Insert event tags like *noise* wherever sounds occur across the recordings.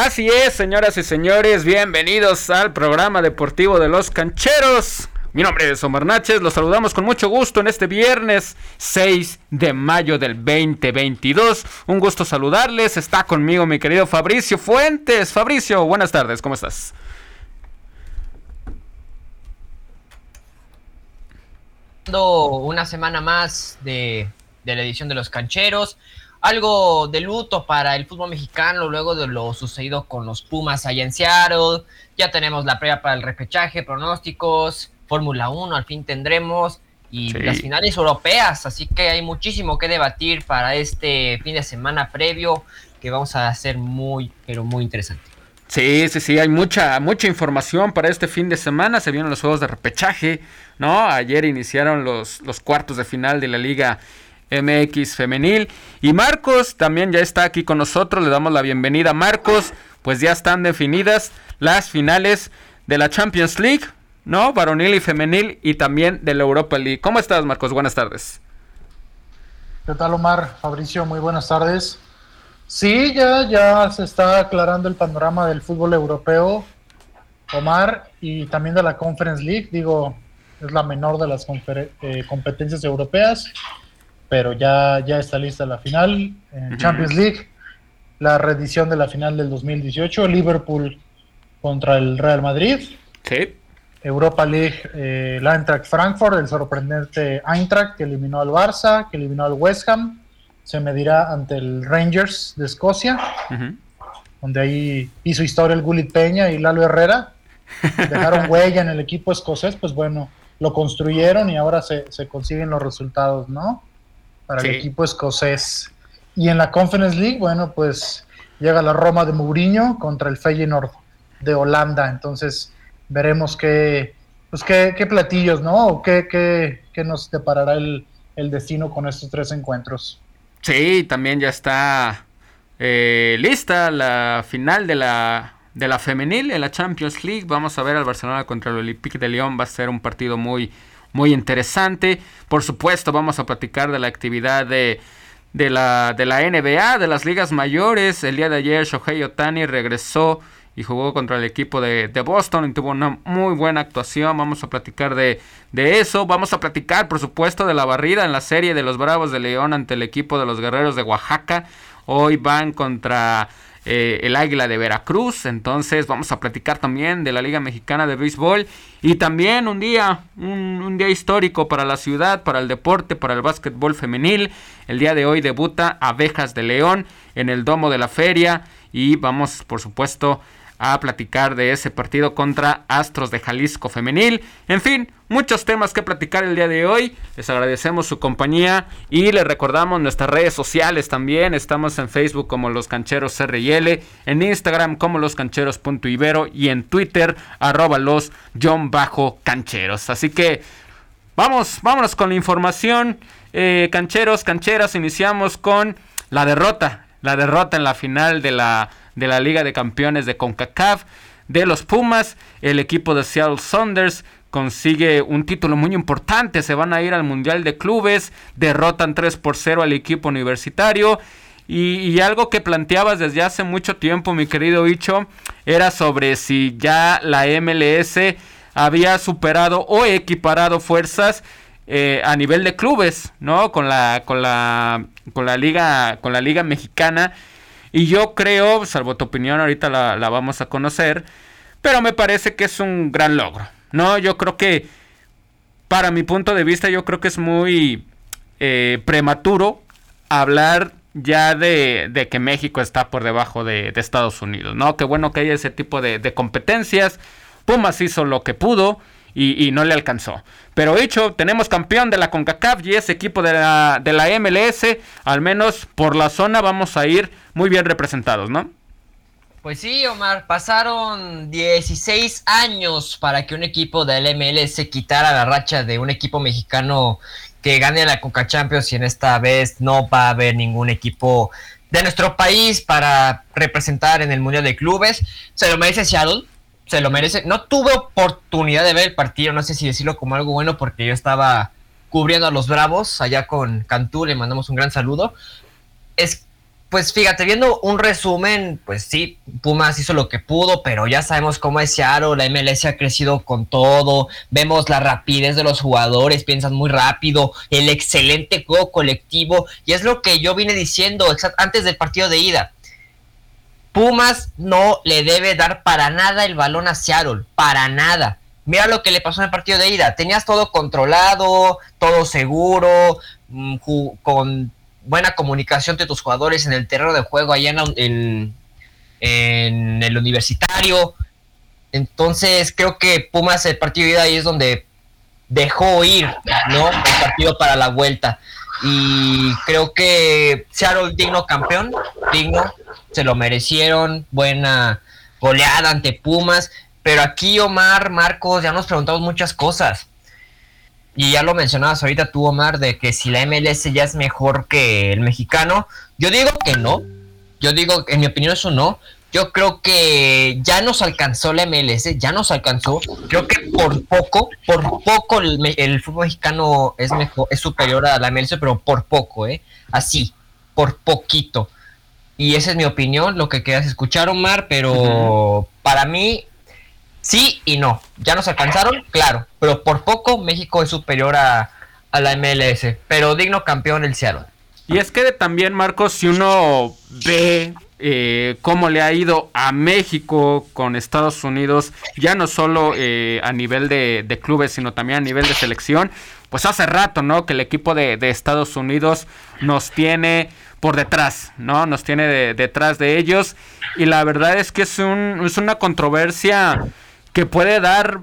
Así es, señoras y señores, bienvenidos al programa deportivo de los cancheros. Mi nombre es Omar Náchez, los saludamos con mucho gusto en este viernes 6 de mayo del 2022. Un gusto saludarles, está conmigo mi querido Fabricio Fuentes. Fabricio, buenas tardes, ¿cómo estás? Una semana más de, de la edición de los cancheros algo de luto para el fútbol mexicano luego de lo sucedido con los Pumas allá en Seattle. Ya tenemos la prueba para el repechaje, pronósticos, Fórmula 1 al fin tendremos y las finales europeas, así que hay muchísimo que debatir para este fin de semana previo que vamos a hacer muy, pero muy interesante. Sí, sí, sí, hay mucha, mucha información para este fin de semana. Se vienen los juegos de repechaje, ¿no? Ayer iniciaron los, los cuartos de final de la Liga MX femenil. Y Marcos también ya está aquí con nosotros, le damos la bienvenida. Marcos, pues ya están definidas las finales de la Champions League, ¿no? Varonil y femenil y también de la Europa League. ¿Cómo estás, Marcos? Buenas tardes. ¿Qué tal, Omar? Fabricio, muy buenas tardes. Sí, ya, ya se está aclarando el panorama del fútbol europeo, Omar, y también de la Conference League. Digo, es la menor de las eh, competencias europeas pero ya, ya está lista la final en Champions League, la reedición de la final del 2018, Liverpool contra el Real Madrid. Europa League, eh, el Eintracht Frankfurt, el sorprendente Eintracht que eliminó al Barça, que eliminó al West Ham, se medirá ante el Rangers de Escocia, donde ahí hizo historia el Gullit Peña y Lalo Herrera. *laughs* Dejaron huella en el equipo escocés, pues bueno, lo construyeron y ahora se, se consiguen los resultados, ¿no? Para el equipo escocés. Y en la Conference League, bueno, pues llega la Roma de Mourinho contra el Feyenoord de Holanda. Entonces veremos qué, pues qué, qué platillos, ¿no? qué, qué, qué nos deparará el, el, destino con estos tres encuentros. Sí, también ya está eh, lista la final de la, de la femenil en la Champions League. Vamos a ver al Barcelona contra el Olympique de Lyon. Va a ser un partido muy muy interesante. Por supuesto, vamos a platicar de la actividad de, de, la, de la NBA, de las ligas mayores. El día de ayer Shohei Otani regresó y jugó contra el equipo de, de, Boston y tuvo una muy buena actuación. Vamos a platicar de, de, eso. Vamos a platicar, por supuesto, de la barrida en la serie de los Bravos de León ante el equipo de los Guerreros de Oaxaca. Hoy van contra eh, el Águila de Veracruz. Entonces vamos a platicar también de la Liga Mexicana de Béisbol y también un día, un, día histórico para la ciudad, para el deporte, para el básquetbol femenil. El día de hoy debuta Abejas de León en el Domo de la Feria y vamos por supuesto a platicar de ese partido contra Astros de Jalisco Femenil. En fin, muchos temas que platicar el día de hoy. Les agradecemos su compañía y les recordamos nuestras redes sociales también. Estamos en Facebook como Los Cancheros CRL, en Instagram como Los Cancheros.ibero y en Twitter arroba los John Bajo Cancheros. Así que vamos, vámonos con la información. Eh, cancheros, cancheras, iniciamos con la derrota. La derrota en la final de la de la Liga de Campeones de CONCACAF. De los Pumas, el equipo de Seattle Saunders consigue un título muy importante. Se van a ir al Mundial de Clubes, derrotan 3 por 0 al equipo universitario. Y, algo que planteabas desde hace mucho tiempo, mi querido Icho, era sobre si ya la MLS había superado o equiparado fuerzas eh, a nivel de clubes, ¿no? Con la, con la, con la liga, con la liga mexicana. Y yo creo, salvo tu opinión, ahorita la, vamos a conocer, pero me parece que es un gran logro. No, yo creo que, para mi punto de vista, yo creo que es muy eh, prematuro hablar ya de, que México está por debajo de, Estados Unidos, ¿no? Qué bueno que haya ese tipo de, de competencias. Pumas hizo lo que pudo y, no le alcanzó. Pero dicho, tenemos campeón de la CONCACAF y ese equipo de la, de la MLS, al menos por la zona vamos a ir muy bien representados, ¿no? Pues sí, Omar, pasaron 16 años para que un equipo del MLS quitara la racha de un equipo mexicano que gane la Conca Champions y en esta vez no va a haber ningún equipo de nuestro país para representar en el Mundial de Clubes. Se lo merece Seattle, se lo merece. No tuve oportunidad de ver el partido, no sé si decirlo como algo bueno, porque yo estaba cubriendo a los Bravos allá con Cantú, le mandamos un gran saludo. Es pues fíjate, viendo un resumen, pues sí, Pumas hizo lo que pudo, pero ya sabemos cómo es Seattle, la MLS ha crecido con todo, vemos la rapidez de los jugadores, piensan muy rápido, el excelente juego colectivo, y es lo que yo vine diciendo antes del partido de ida. Pumas no le debe dar para nada el balón a Seattle, para nada. Mira lo que le pasó en el partido de ida. Tenías todo controlado, todo seguro, mm, con buena comunicación de tus jugadores en el terreno de juego allá en, en, el universitario. Entonces creo que Pumas el partido de ida ahí es donde dejó ir ¿no? el partido para la vuelta. Y creo que Seattle digno campeón, digno, se lo merecieron, buena goleada ante Pumas. Pero aquí Omar, Marcos, ya nos preguntamos muchas cosas. Y ya lo mencionabas ahorita tú, Omar, de que si la MLS ya es mejor que el mexicano. Yo digo que no. Yo digo, en mi opinión, eso no. Yo creo que ya nos alcanzó la MLS, ya nos alcanzó. Creo que por poco, por poco el, fútbol mexicano es mejor, es superior a la MLS, pero por poco, ¿eh? Así, por poquito. Y esa es mi opinión, lo que quieras escuchar, Omar, pero para mí Sí y no. Ya nos alcanzaron, claro, pero por poco México es superior a, la MLS, pero digno campeón el Seattle. Y es que también, Marcos, si uno ve eh, cómo le ha ido a México con Estados Unidos, ya no solo eh, a nivel de, clubes, sino también a nivel de selección, pues hace rato, ¿no? Que el equipo de, Estados Unidos nos tiene por detrás, ¿no? Nos tiene detrás de ellos. Y la verdad es que es, un, una controversia que puede dar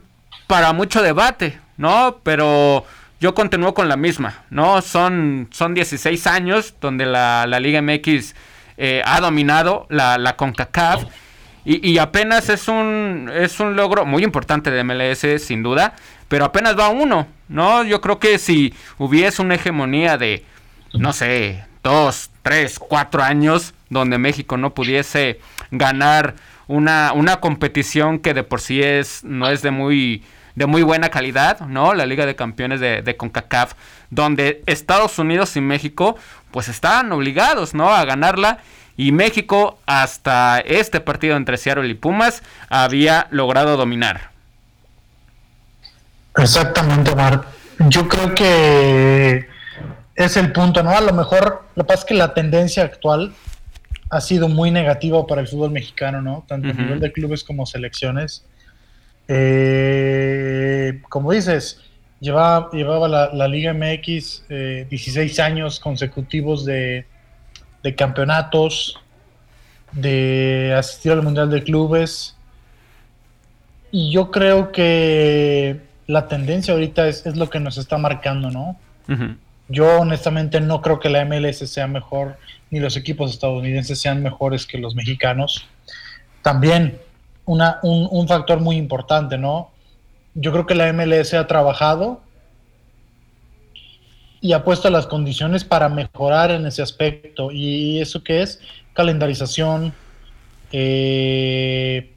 para mucho debate, ¿no? Pero yo continúo con la misma, ¿no? Son, son 16 años donde la, Liga MX eh, ha dominado la, la CONCACAF y, apenas es un, es un logro muy importante de MLS, sin duda, pero apenas va uno, ¿no? Yo creo que si hubiese una hegemonía de, no sé, dos, tres, cuatro años donde México no pudiese ganar una, una competición que de por sí es, no es de muy, de muy buena calidad, ¿no? La Liga de Campeones de, de, CONCACAF, donde Estados Unidos y México pues estaban obligados, ¿no? A ganarla y México hasta este partido entre Seattle y Pumas había logrado dominar. Exactamente, Mar. Yo creo que es el punto, ¿no? A lo mejor, lo que pasa es que la tendencia actual ha sido muy negativo para el fútbol mexicano, ¿no? Tanto a nivel de clubes como selecciones. Eh, como dices, llevaba, llevaba la, Liga MX 16 eh, años consecutivos de, campeonatos, de asistir al Mundial de Clubes. Y yo creo que la tendencia ahorita es, lo que nos está marcando, ¿no? Yo honestamente no creo que la MLS sea mejor, ni los equipos estadounidenses sean mejores que los mexicanos. También una, un, factor muy importante, ¿no? Yo creo que la MLS ha trabajado y ha puesto las condiciones para mejorar en ese aspecto. ¿Y eso qué es? Calendarización, eh,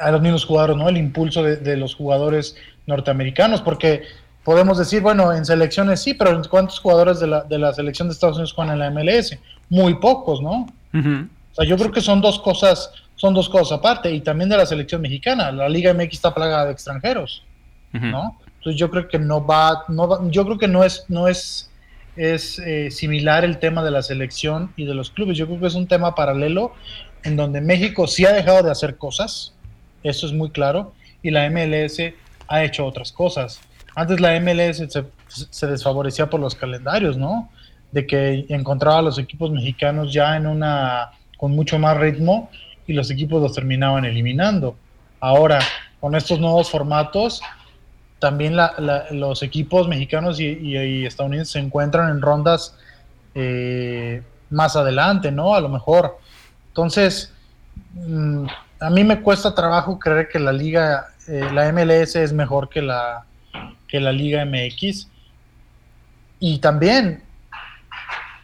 a los mismos jugadores, ¿no? El impulso de, de los jugadores norteamericanos, porque podemos decir, bueno, en selecciones sí, pero ¿cuántos jugadores de la, de la selección de Estados Unidos juegan en la MLS? Muy pocos, ¿no? O sea, yo creo que son dos cosas, son dos cosas aparte, y también de la selección mexicana. La Liga MX está plagada de extranjeros, ¿no? Entonces yo creo que no va, no yo creo que no es, no es, es eh, similar el tema de la selección y de los clubes. Yo creo que es un tema paralelo en donde México sí ha dejado de hacer cosas, eso es muy claro, y la MLS ha hecho otras cosas. Antes la MLS se, desfavorecía por los calendarios, ¿no? De que encontraba a los equipos mexicanos ya en una con mucho más ritmo y los equipos los terminaban eliminando. Ahora, con estos nuevos formatos, también los equipos mexicanos y, estadounidenses se encuentran en rondas eh, más adelante, ¿no? A lo mejor. Entonces, mm, a mí me cuesta trabajo creer que la liga, eh, la MLS es mejor que la, que la Liga MX. Y también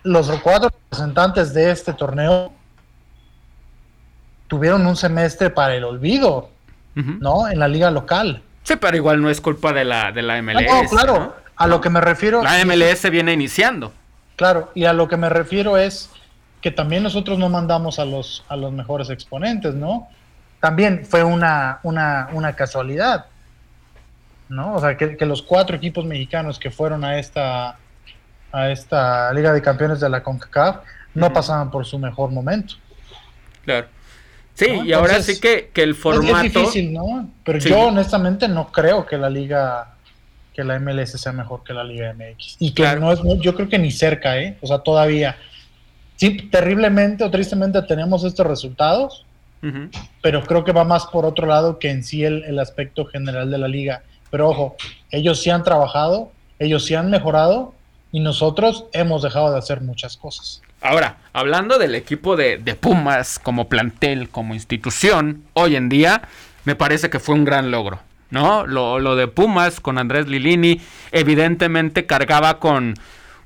los cuatro representantes de este torneo tuvieron un semestre para el olvido, ¿no? En la liga local. Sí, pero igual no es culpa de la, de la MLS. No, claro, a lo que me refiero. La MLS viene iniciando. claro, y a lo que me refiero es que también nosotros no mandamos a los, a los mejores exponentes, ¿no? También fue una, una, una casualidad, ¿no? O sea, que, los cuatro equipos mexicanos que fueron a esta, a esta Liga de Campeones de la CONCACAF no pasaban por su mejor momento. Claro. Sí, y ahora sí que, el formato... Es, difícil, ¿no? Pero yo honestamente no creo que la liga, que la MLS sea mejor que la Liga MX. Y que no es, yo creo que ni cerca, ¿eh? O sea, todavía. Sí, terriblemente o tristemente tenemos estos resultados, pero creo que va más por otro lado que en sí el, el aspecto general de la liga. Pero ojo, ellos sí han trabajado, ellos sí han mejorado y nosotros hemos dejado de hacer muchas cosas. Ahora, hablando del equipo de, Pumas como plantel, como institución, hoy en día, me parece que fue un gran logro. ¿No? Lo, de Pumas con Andrés Lilini, evidentemente cargaba con,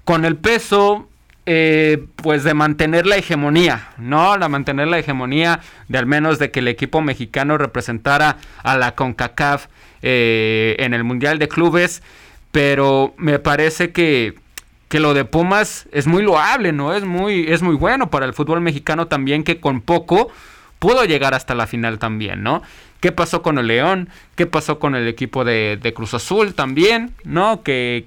con el peso eh, pues de mantener la hegemonía, ¿no? La mantener la hegemonía de al menos de que el equipo mexicano representara a la CONCACAF eh, en el Mundial de Clubes, pero me parece que que lo de Pumas es muy loable, ¿no? Es muy, es muy bueno para el fútbol mexicano también que con poco pudo llegar hasta la final también, ¿no? ¿Qué pasó con el León? ¿Qué pasó con el equipo de, Cruz Azul también? ¿No? Que,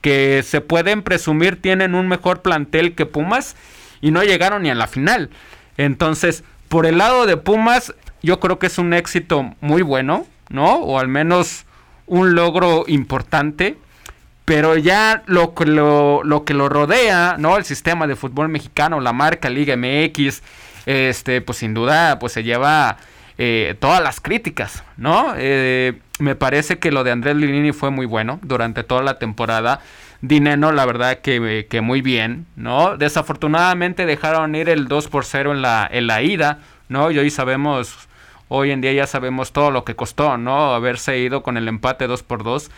que se pueden presumir tienen un mejor plantel que Pumas y no llegaron ni a la final. Entonces, por el lado de Pumas, yo creo que es un éxito muy bueno, ¿no? O al menos un logro importante pero ya lo, lo, lo que lo rodea, ¿no? El sistema de fútbol mexicano, la marca Liga MX, este, pues sin duda, pues se lleva eh, todas las críticas, ¿no? Eh, me parece que lo de Andrés Lilini fue muy bueno durante toda la temporada. Dineno, la verdad que, que, muy bien, ¿no? Desafortunadamente dejaron ir el 2 por 0 en la, en la ida, ¿no? Y hoy sabemos, hoy en día ya sabemos todo lo que costó, ¿no? Haberse ido con el empate 2 por 2.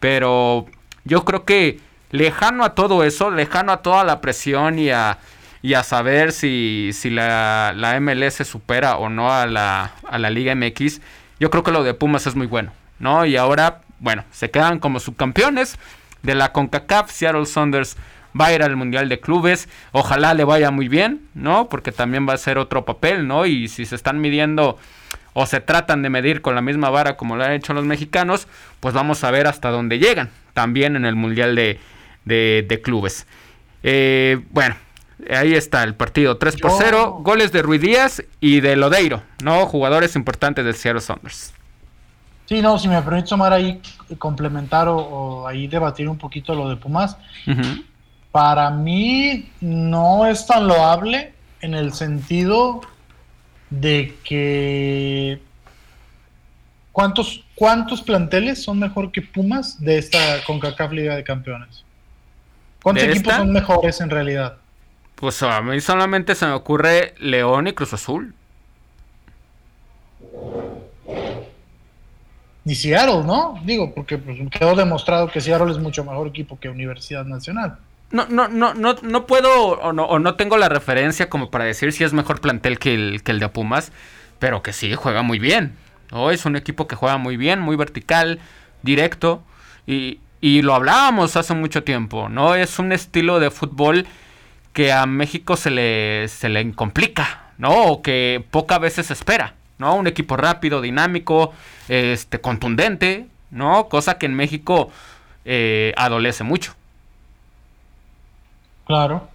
Pero yo creo que lejano a todo eso, lejano a toda la presión y a, y a saber si, si la, la, MLS supera o no a la, a la Liga MX, yo creo que lo de Pumas es muy bueno, ¿no? Y ahora, bueno, se quedan como subcampeones de la CONCACAF, Seattle Saunders va a ir al Mundial de Clubes, ojalá le vaya muy bien, ¿no? Porque también va a ser otro papel, ¿no? Y si se están midiendo o se tratan de medir con la misma vara como lo han hecho los mexicanos, pues vamos a ver hasta dónde llegan, también en el Mundial de, de, Clubes. Eh, bueno, ahí está el partido 3 por 0, goles de Ruiz Díaz y de Lodeiro, ¿no? Jugadores importantes del Seattle Saunders. Sí, no, si me permite tomar ahí, complementar o, ahí debatir un poquito lo de Pumas. Para mí no es tan loable en el sentido de que ¿cuántos, cuántos planteles son mejor que Pumas de esta CONCACAF Liga de Campeones? ¿Cuántos equipos son mejores en realidad? Pues a mí solamente se me ocurre León y Cruz Azul. Y Seattle, ¿no? Digo, porque pues, quedó demostrado que Seattle es mucho mejor equipo que Universidad Nacional no, no, no, no, no puedo o no, o no tengo la referencia como para decir si es mejor plantel que el, que el de Pumas, pero que sí, juega muy bien. ¿No? Es un equipo que juega muy bien, muy vertical, directo, y, y lo hablábamos hace mucho tiempo, ¿no? Es un estilo de fútbol que a México se le, se le complica, ¿no? O que pocas veces espera, ¿no? Un equipo rápido, dinámico, este, contundente, ¿no? Cosa que en México eh, adolece mucho. Claro,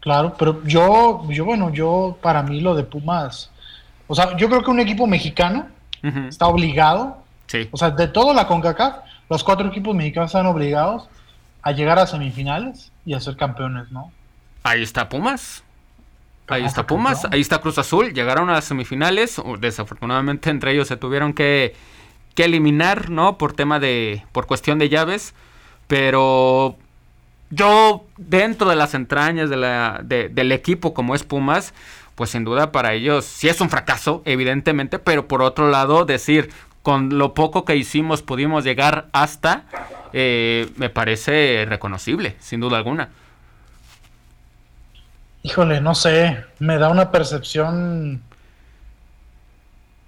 claro, pero yo, yo, bueno, yo, para mí lo de Pumas, o sea, yo creo que un equipo mexicano está obligado, sí. o sea, de todo la CONCACAF, los cuatro equipos mexicanos están obligados a llegar a semifinales y a ser campeones, ¿no? Ahí está Pumas. Ahí está Pumas, ahí está Cruz Azul, llegaron a las semifinales, desafortunadamente entre ellos se tuvieron que, que eliminar, ¿no? Por tema de, por cuestión de llaves, pero yo, dentro de las entrañas de la, del equipo como es Pumas, pues sin duda para ellos sí es un fracaso, evidentemente, pero por otro lado, decir, con lo poco que hicimos pudimos llegar hasta, eh, me parece reconocible, sin duda alguna. Híjole, no sé, me da una percepción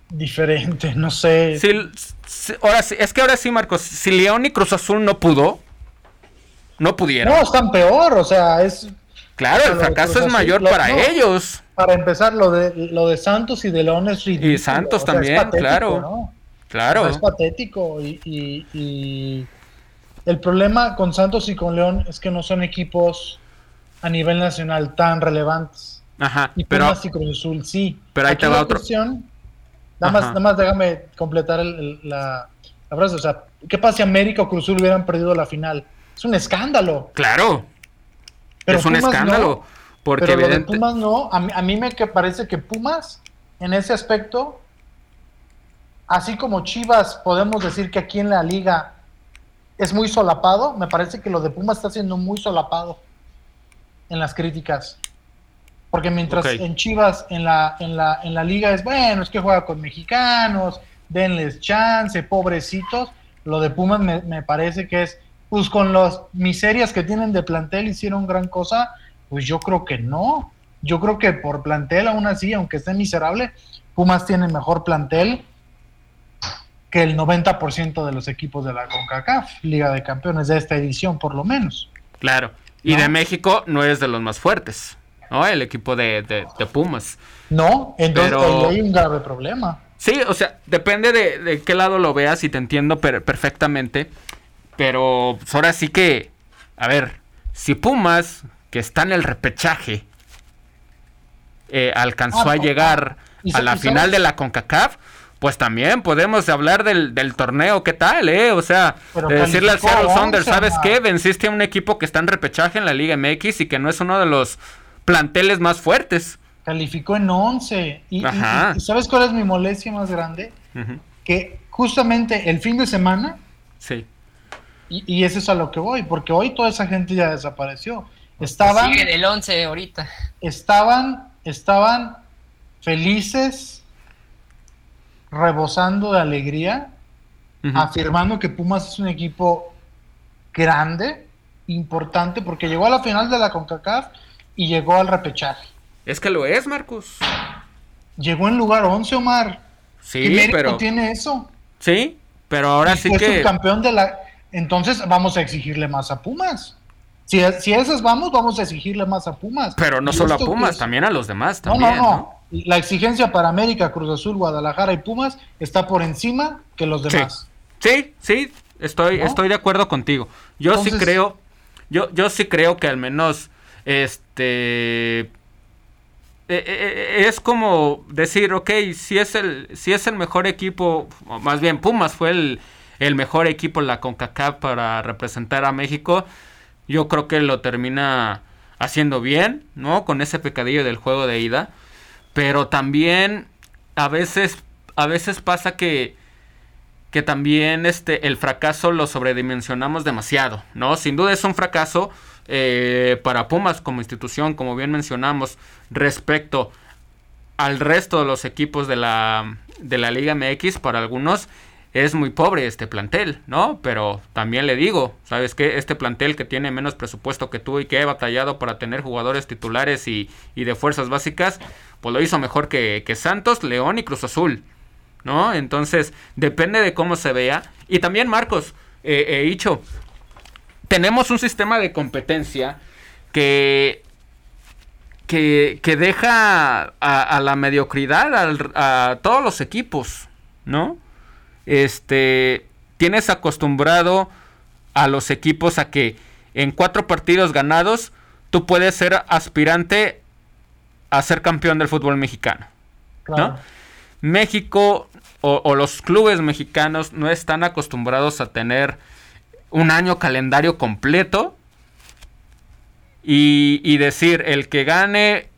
diferente, *laughs* no sé. ahora sí, es que ahora sí, Marcos, si León y Cruz Azul no pudo, No pudieron. No, están peor, o sea, es... Claro, el fracaso es mayor para ellos. Para empezar, lo de, lo de Santos y de León es ridículo. Y Santos también, claro. Claro. es patético y, y, el problema con Santos y con León es que no son equipos a nivel nacional tan relevantes. Ajá, y pero... y Cruz Azul sí. Pero ahí te va otro... Nada más, nada más déjame completar la, la frase. O sea, ¿qué pasa si América o Cruz Azul hubieran perdido la final? Es un escándalo. Claro. Pero es un escándalo. porque pero lo de Pumas no. A mí, a mí me parece que Pumas, en ese aspecto, así como Chivas, podemos decir que aquí en la liga es muy solapado, me parece que lo de Pumas está siendo muy solapado en las críticas. Porque mientras en Chivas, en la, en, la, en la liga es, bueno, es que juega con mexicanos, denles chance, pobrecitos, lo de Pumas me, me parece que es, pues con las miserias que tienen de plantel hicieron gran cosa, pues yo creo que no. Yo creo que por plantel, aún así, aunque esté miserable, Pumas tiene mejor plantel que el 90% de los equipos de la CONCACAF, Liga de Campeones de esta edición por lo menos. Claro, y de México no es de los más fuertes, ¿no? El equipo de, Pumas. No, entonces hay un grave problema. Sí, o sea, depende de, qué lado lo veas y te entiendo perfectamente, pero pues, ahora sí que, a ver, si Pumas, que está en el repechaje, eh, alcanzó ah, a llegar a la final de la CONCACAF, pues también podemos hablar del, torneo, ¿qué tal, eh? O sea, de decirle al Seattle Saunders, ¿sabes qué? Venciste a un equipo que está en repechaje en la Liga MX y que no es uno de los planteles más fuertes. Calificó en 11. Y, ¿sabes cuál es mi molestia más grande? Que justamente el fin de semana. Sí. Y, y, eso es a lo que voy, porque hoy toda esa gente ya desapareció. Estaban. Sigue el 11 ahorita. Estaban, estaban felices rebosando de alegría, afirmando que Pumas es un equipo grande, importante, porque llegó a la final de la CONCACAF y llegó al repechaje. Es que lo es, Marcos. Llegó en lugar 11, Omar. Sí, pero tiene eso? Sí, pero ahora sí que campeón de la entonces vamos a exigirle más a Pumas. Si, si esas vamos, vamos a exigirle más a Pumas. Pero no solo a Pumas, también a los demás. También, no, no, no la exigencia para América, Cruz Azul, Guadalajara y Pumas está por encima que los demás. Sí, sí, estoy, estoy de acuerdo contigo. Yo sí creo, yo, yo sí creo que al menos este eh, eh, eh, es como decir, ok, si es el, si es el mejor equipo, más bien Pumas fue el, el mejor equipo la CONCACAF para representar a México, yo creo que lo termina haciendo bien, ¿no? Con ese pecadillo del juego de ida. Pero también a veces, a veces pasa que, que también este, el fracaso lo sobredimensionamos demasiado, ¿no? Sin duda es un fracaso eh, para Pumas como institución, como bien mencionamos, respecto al resto de los equipos de la, de la Liga MX, para algunos es muy pobre este plantel, ¿no? Pero también le digo, ¿sabes qué? Este plantel que tiene menos presupuesto que tú y que he batallado para tener jugadores titulares y, y de fuerzas básicas, pues lo hizo mejor que, que, Santos, León y Cruz Azul, ¿no? Entonces, depende de cómo se vea. Y también, Marcos, eh, he dicho, tenemos un sistema de competencia que que, que, deja a, la mediocridad a, todos los equipos, ¿no? Este, tienes acostumbrado a los equipos a que en cuatro partidos ganados tú puedes ser aspirante a ser campeón del fútbol mexicano. México o, los clubes mexicanos no están acostumbrados a tener un año calendario completo y, y decir el que gane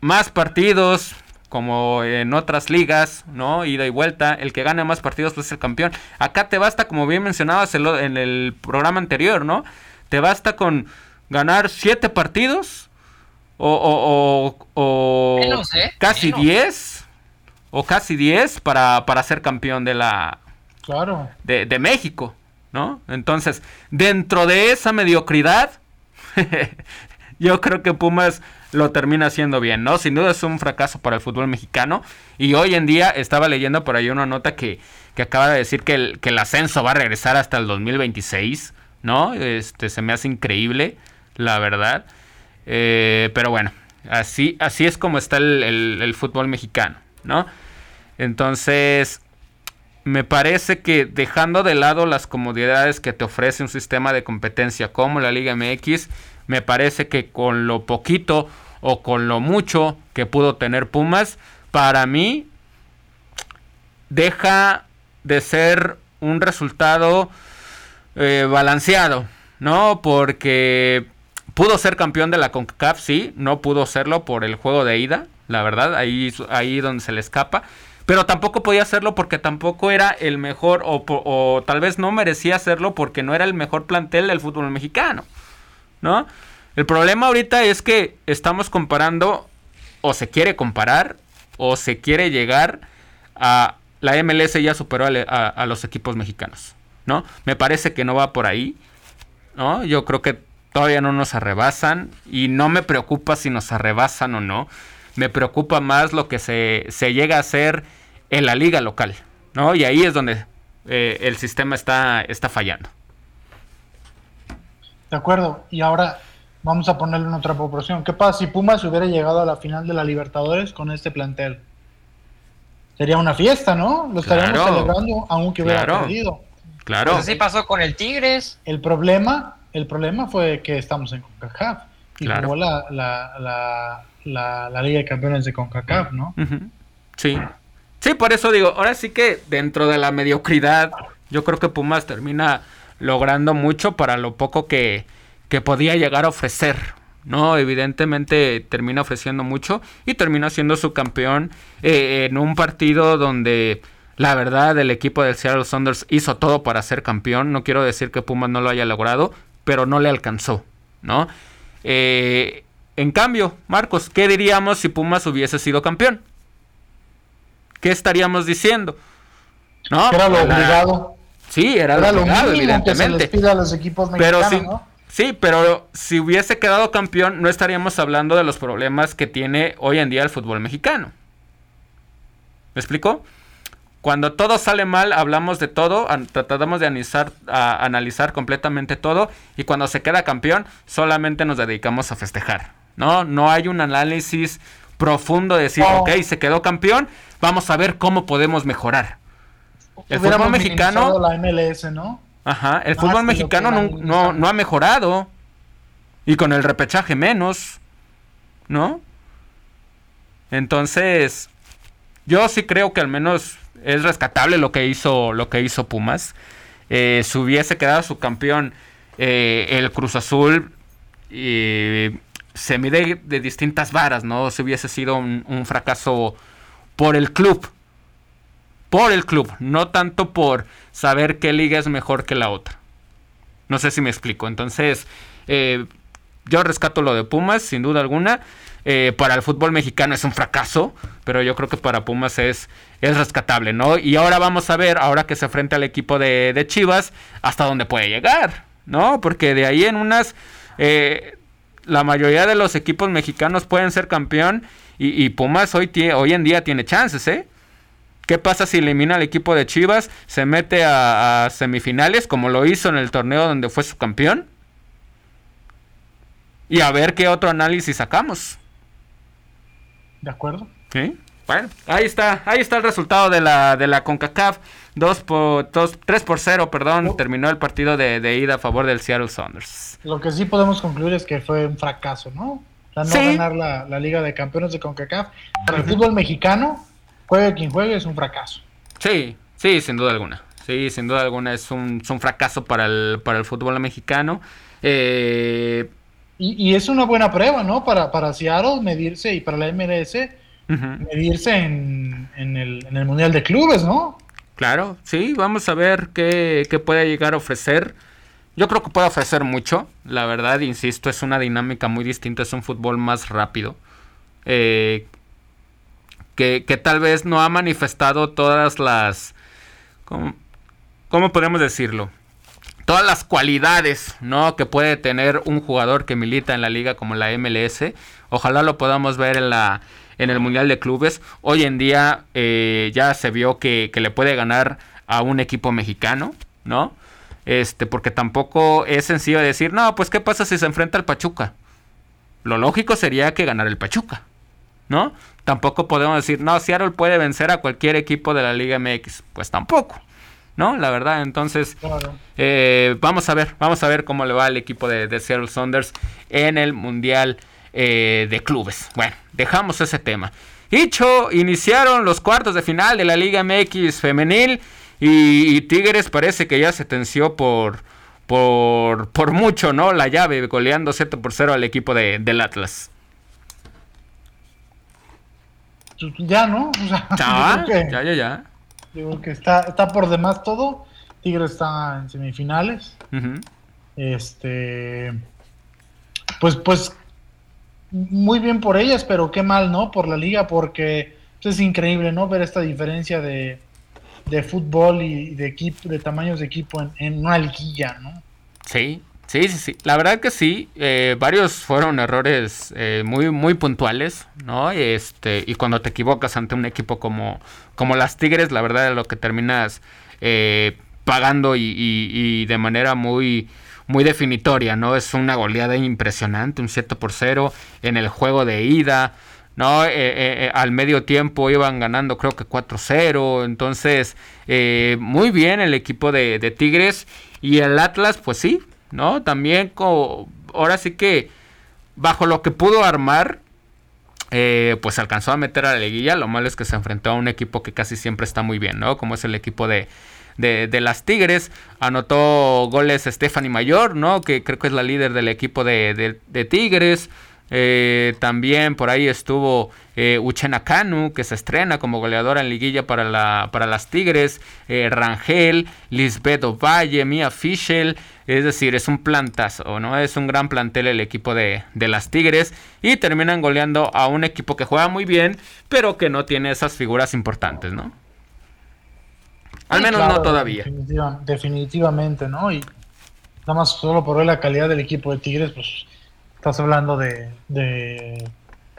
más partidos, como en otras ligas, ¿no? Ida y vuelta, el que gane más partidos pues es el campeón. Acá te basta, como bien mencionabas en el programa anterior, ¿no? Te basta con ganar siete partidos o, o, o, ¿eh? casi diez o casi diez para, para ser campeón de la claro. de, de México, ¿no? Entonces, dentro de esa mediocridad, *laughs* yo creo que Pumas lo termina haciendo bien, ¿no? Sin duda es un fracaso para el fútbol mexicano. Y hoy en día estaba leyendo por ahí una nota que, que acaba de decir que el, que el ascenso va a regresar hasta el 2026. ¿no? Este, se me hace increíble, la verdad. Eh, pero bueno, así, así es como está el, fútbol mexicano, ¿no? Entonces, me parece que dejando de lado las comodidades que te ofrece un sistema de competencia como la Liga MX, me parece que con lo poquito o con lo mucho que pudo tener Pumas, para mí deja de ser un resultado eh, balanceado, ¿no? Porque pudo ser campeón de la CONCACAF, sí, no pudo serlo por el juego de ida, la verdad, ahí, ahí donde se le escapa. Pero tampoco podía hacerlo porque tampoco era el mejor, o, o tal vez no merecía hacerlo porque no era el mejor plantel del fútbol mexicano, ¿no? El problema ahorita es que estamos comparando, o se quiere comparar, o se quiere llegar a la MLS ya superó a, los equipos mexicanos, ¿no? Me parece que no va por ahí, ¿no? Yo creo que todavía no nos arrebasan y no me preocupa si nos arrebasan o no. Me preocupa más lo que se, llega a hacer en la liga local, ¿no? Y ahí es donde eh, el sistema está, está fallando. De acuerdo. Y ahora vamos a ponerle en otra proporción. ¿Qué pasa si Pumas hubiera llegado a la final de la Libertadores con este plantel? Sería una fiesta, ¿no? Lo estaríamos celebrando aunque hubiera perdido. Claro. Pues así pasó con el Tigres. El problema, el problema fue que estamos en CONCACAF y jugó la, la, la, Liga de Campeones de CONCACAF, ¿no? Sí. Sí, por eso digo, ahora sí que dentro de la mediocridad, yo creo que Pumas termina logrando mucho para lo poco que, que podía llegar a ofrecer, ¿no? Evidentemente termina ofreciendo mucho y termina siendo su campeón eh, en un partido donde la verdad el equipo del Seattle Saunders hizo todo para ser campeón. No quiero decir que Pumas no lo haya logrado, pero no le alcanzó, ¿no? Eh, en cambio, Marcos, ¿qué diríamos si Pumas hubiese sido campeón? ¿Qué estaríamos diciendo? ¿No? Era lo obligado. Sí, era, lo obligado, evidentemente. los equipos pero sí, Sí, pero si hubiese quedado campeón, no estaríamos hablando de los problemas que tiene hoy en día el fútbol mexicano. ¿Me explico? Cuando todo sale mal, hablamos de todo, tratamos de analizar, analizar completamente todo, y cuando se queda campeón, solamente nos dedicamos a festejar. No, no hay un análisis profundo de decir, ok, se quedó campeón, vamos a ver cómo podemos mejorar. El fútbol mexicano. La MLS, ¿no? Ajá, el fútbol mexicano no, no, ha mejorado. Y con el repechaje menos. ¿No? Entonces, yo sí creo que al menos es rescatable lo que hizo, lo que hizo Pumas. Eh, si hubiese quedado su campeón eh, el Cruz Azul, se mide de distintas varas, ¿no? Si hubiese sido un fracaso por el club por el club, no tanto por saber qué liga es mejor que la otra. No sé si me explico. Entonces, eh, yo rescato lo de Pumas, sin duda alguna. Eh, para el fútbol mexicano es un fracaso, pero yo creo que para Pumas es, es rescatable, ¿no? Y ahora vamos a ver, ahora que se enfrenta al equipo de, Chivas, hasta dónde puede llegar, ¿no? Porque de ahí en unas, eh, la mayoría de los equipos mexicanos pueden ser campeón y, Pumas hoy, hoy en día tiene chances, ¿eh? ¿Qué pasa si elimina al equipo de Chivas, se mete a, semifinales como lo hizo en el torneo donde fue su campeón? Y a ver qué otro análisis sacamos. De acuerdo. ¿Sí? Bueno, ahí está, ahí está el resultado de la, de la CONCACAF. 2 por, 3 por 0, perdón, terminó el partido de, ida a favor del Seattle Saunders. Lo que sí podemos concluir es que fue un fracaso, ¿no? O no ganar la, Liga de Campeones de CONCACAF. Para el fútbol mexicano, juegue quien juegue, es un fracaso. Sí, sí, sin duda alguna. Sí, sin duda alguna es un, fracaso para el, para el fútbol mexicano. Eh, y, es una buena prueba, ¿no? Para, para Seattle medirse y para la MLS medirse en, el, Mundial de Clubes, ¿no? Claro, sí, vamos a ver qué, qué puede llegar a ofrecer. Yo creo que puede ofrecer mucho, la verdad, insisto, es una dinámica muy distinta, es un fútbol más rápido. Eh, que, tal vez no ha manifestado todas las... ¿cómo, ¿Cómo podemos decirlo? Todas las cualidades, ¿no? Que puede tener un jugador que milita en la liga como la MLS. Ojalá lo podamos ver en la en el Mundial de Clubes. Hoy en día eh, ya se vio que, le puede ganar a un equipo mexicano, ¿no? Este, porque tampoco es sencillo decir, no, pues qué pasa si se enfrenta al Pachuca. Lo lógico sería que ganara el Pachuca, ¿no? Tampoco podemos decir, no, Seattle puede vencer a cualquier equipo de la Liga MX. Pues tampoco, ¿no? La verdad, entonces, eh, vamos a ver, vamos a ver cómo le va al equipo de, Seattle Saunders en el Mundial eh, de Clubes. Bueno, dejamos ese tema. Dicho, iniciaron los cuartos de final de la Liga MX femenil y, Tigres parece que ya se tensió por, por, por mucho, ¿no? La llave, goleando 7 por 0 al equipo de, del Atlas. Ya, ¿no? *laughs* ya, ya, ya, ya. Digo que está, está por demás todo. Tigres está en semifinales. Este. Pues, pues muy bien por ellas, pero qué mal, ¿no? Por la liga, porque es increíble, ¿no? Ver esta diferencia de, de fútbol y de equipo, de tamaños de equipo en, en una liguilla, ¿no? Sí, sí, sí, sí. La verdad que sí. Eh, varios fueron errores eh, muy, muy puntuales, ¿no? Este, y cuando te equivocas ante un equipo como, como las Tigres, la verdad es lo que terminas eh, pagando y, de manera muy muy definitoria, ¿no? Es una goleada impresionante, un 7 por 0 en el juego de ida, ¿no? Eh, al medio tiempo iban ganando creo que 4-0, entonces muy bien el equipo de, Tigres y el Atlas, pues sí, ¿no? También ahora sí que bajo lo que pudo armar, pues alcanzó a meter a la liguilla. Lo malo es que se enfrentó a un equipo que casi siempre está muy bien, ¿no? Como es el equipo de, de, las Tigres. Anotó goles Stephanie Mayor, ¿no? Que creo que es la líder del equipo de, Tigres. Eh, también por ahí estuvo eh, Uchena Kanu, que se estrena como goleadora en liguilla para, la, para las Tigres. Eh, Rangel, Lisbeth Ovalle, Mia Fischel. Es decir, es un plantazo, ¿no? Es un gran plantel el equipo de, de las Tigres. Y terminan goleando a un equipo que juega muy bien, pero que no tiene esas figuras importantes, ¿no? Al menos no todavía. definitivamente, ¿no? Y nada más solo por ver la calidad del equipo de Tigres, pues estás hablando de, de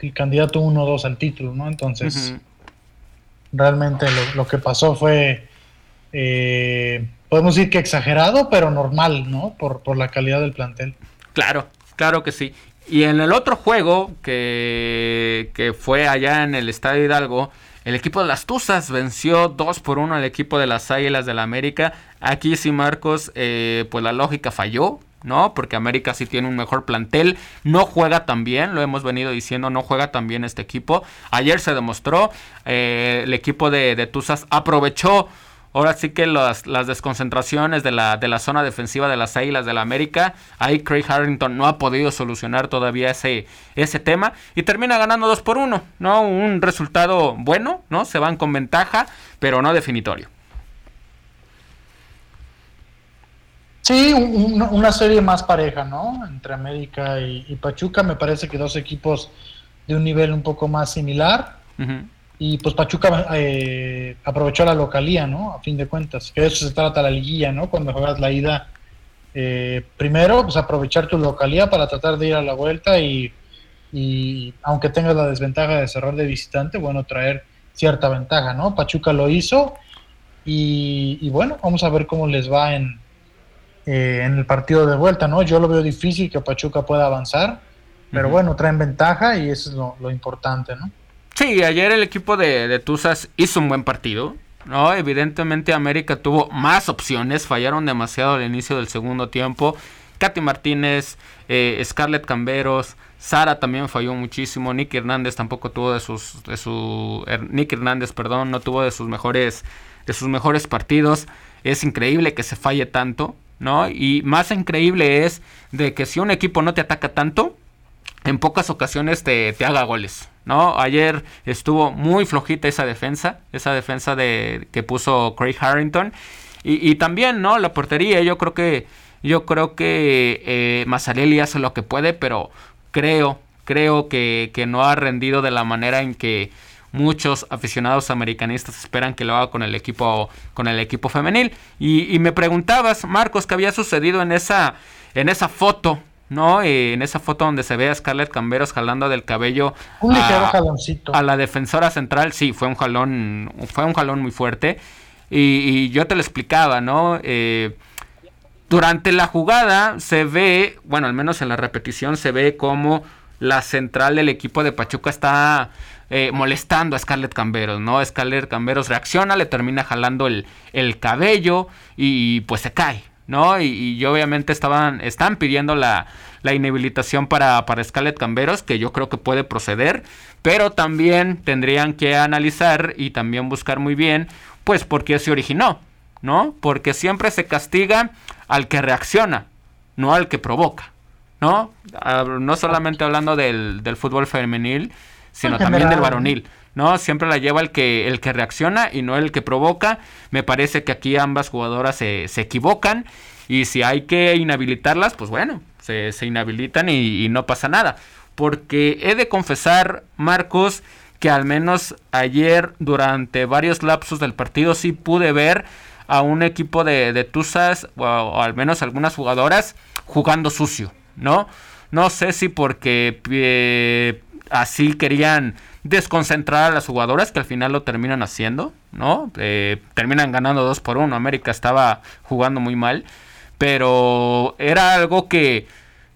el candidato 1-2 al título, ¿no? Entonces, realmente lo, que pasó fue, eh, podemos decir que exagerado, pero normal, ¿no? Por, por la calidad del plantel. Claro, claro que sí. Y en el otro juego, que, que fue allá en el Estadio Hidalgo, el equipo de las Tuzas venció 2 por 1 al equipo de las Águilas del la América. Aquí sí, Marcos, eh, pues la lógica falló. ¿No? Porque América sí tiene un mejor plantel, no juega tan bien, lo hemos venido diciendo, no juega tan bien este equipo. Ayer se demostró, eh, el equipo de, Tuzas aprovechó Ahora sí que las, desconcentraciones de la, de la zona defensiva de las Águilas de la América, ahí Craig Harrington no ha podido solucionar todavía ese, ese tema y termina ganando 2 por 1, ¿no? Un resultado bueno, ¿no? Se van con ventaja, pero no definitorio. Sí, una serie más pareja, ¿no? Entre América y, Pachuca, me parece que dos equipos de un nivel un poco más similar. Y pues Pachuca eh, aprovechó la localía, ¿no? A fin de cuentas, que de eso se trata la liguilla, ¿no? Cuando juegas la ida, eh, primero, pues aprovechar tu localía para tratar de ir a la vuelta y, aunque tengas la desventaja de cerrar de visitante, bueno, traer cierta ventaja, ¿no? Pachuca lo hizo y, bueno, vamos a ver cómo les va en, eh, en el partido de vuelta, ¿no? Yo lo veo difícil que Pachuca pueda avanzar, pero bueno, traen ventaja y eso es lo, lo importante, ¿no? Sí, ayer el equipo de, de Tuzas hizo un buen partido. ¿no? Evidentemente América tuvo más opciones, fallaron demasiado al inicio del segundo tiempo. Katy Martínez, eh, Scarlett Camberos, Sara también falló muchísimo, Nick Hernández tampoco tuvo de sus, de su, er, Nick Hernández, perdón, no tuvo de sus mejores, de sus mejores partidos. Es increíble que se falle tanto, ¿no? Y más increíble es de que si un equipo no te ataca tanto, en pocas ocasiones te, te haga goles. ¿no? Ayer estuvo muy flojita esa defensa, esa defensa de que puso Craig Harrington. Y, también, ¿no? La portería, yo creo que, yo creo que eh, hace lo que puede, pero creo, creo que, que, no ha rendido de la manera en que muchos aficionados americanistas esperan que lo haga con el equipo, con el equipo femenil. Y, y me preguntabas, Marcos, ¿qué había sucedido en esa, en esa foto ¿no? en esa foto donde se ve a Scarlett Camberos jalando del cabello a, la defensora central, sí, fue un jalón, fue un jalón muy fuerte. Y, yo te lo explicaba, ¿no? Eh, durante la jugada se ve, bueno, al menos en la repetición se ve como la central del equipo de Pachuca está eh, molestando a Scarlett Camberos, ¿no? Scarlett Camberos reacciona, le termina jalando el, el cabello y, pues se cae, ¿no? Y, obviamente estaban, están pidiendo la, la inhabilitación para, para Scarlett Camberos, que yo creo que puede proceder, pero también tendrían que analizar y también buscar muy bien, pues, por qué se originó, ¿no? Porque siempre se castiga al que reacciona, no al que provoca, ¿no? No solamente hablando del, fútbol femenil, sino también del varonil. ¿no? Siempre la lleva el que, el que reacciona y no el que provoca. Me parece que aquí ambas jugadoras se, se equivocan y si hay que inhabilitarlas, pues bueno, se, se inhabilitan y, y, no pasa nada. Porque he de confesar, Marcos, que al menos ayer durante varios lapsos del partido sí pude ver a un equipo de, de Tuzas, o, al menos algunas jugadoras, jugando sucio, ¿no? No sé si porque eh, así querían desconcentrar a las jugadoras, que al final lo terminan haciendo, ¿no? Eh, terminan ganando 2 por 1. América estaba jugando muy mal, pero era algo que,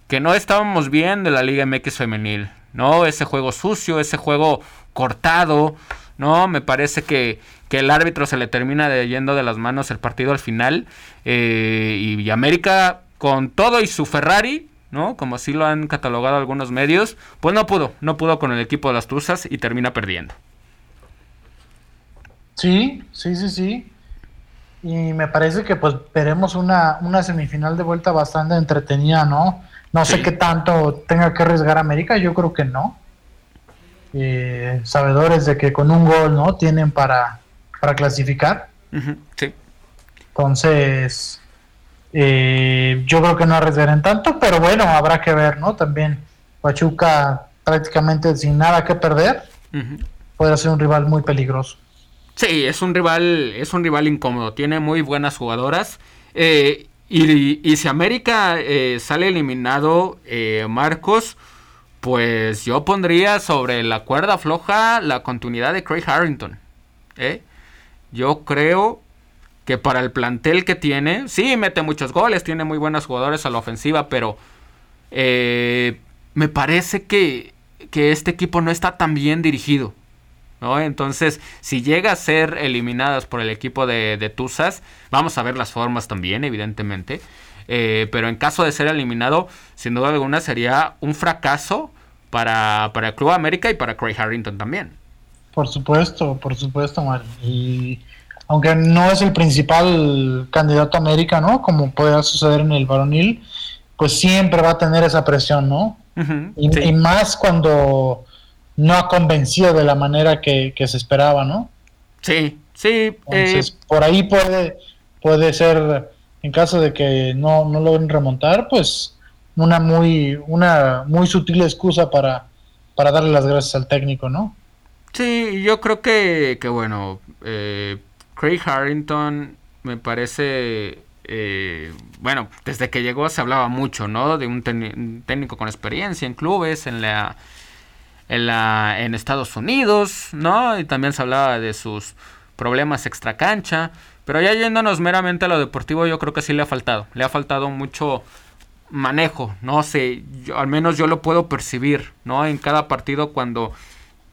que no estábamos bien de la Liga MX femenil, ¿no? Ese juego sucio, ese juego cortado, ¿no? Me parece que, que el árbitro se le termina yendo de las manos el partido al final. Eh, y, América, con todo y su Ferrari, ¿no? Como así lo han catalogado algunos medios, pues no pudo, no pudo con el equipo de las Tuzas y termina perdiendo. Sí, sí, sí, sí. Y me parece que pues veremos una, una semifinal de vuelta bastante entretenida, ¿no? No sé qué tanto tenga que arriesgar América, yo creo que no. Eh, sabedores de que con un gol, ¿no? Tienen para, para clasificar. sí. Entonces, eh, yo creo que no arriesgarán tanto, pero bueno, habrá que ver, ¿no? También Pachuca prácticamente sin nada que perder, puede ser un rival muy peligroso. Sí, es un rival, es un rival incómodo, tiene muy buenas jugadoras. Eh, y, si América eh, sale eliminado, Marcos, pues yo pondría sobre la cuerda floja la continuidad de Craig Harrington. Yo creo que para el plantel que tiene, sí, mete muchos goles, tiene muy buenos jugadores a la ofensiva, pero eh, me parece que, que, este equipo no está tan bien dirigido. ¿no? Entonces, si llega a ser eliminadas por el equipo de, Tuzas, vamos a ver las formas también, evidentemente. Eh, pero en caso de ser eliminado, sin duda alguna sería un fracaso para, para el Club América y para Craig Harrington también. Por supuesto, por supuesto, Mario. Y aunque no es el principal candidato a América, ¿no? Como puede suceder en el varonil, pues siempre va a tener esa presión, ¿no? y, más cuando no ha convencido de la manera que, se esperaba, ¿no? Sí, sí. Entonces, eh, por ahí puede, puede ser en caso de que no, no logren remontar, pues una muy, una muy sutil excusa para, para darle las gracias al técnico, ¿no? Sí, yo creo que, que bueno, eh, Craig Harrington me parece, eh, bueno, desde que llegó se hablaba mucho, ¿no? De un, técnico con experiencia en clubes, en la, en la, en Estados Unidos, ¿no? Y también se hablaba de sus problemas extracancha. Pero ya yéndonos meramente a lo deportivo, yo creo que sí le ha faltado. Le ha faltado mucho manejo, no sé, al menos yo lo puedo percibir, ¿no? En cada partido cuando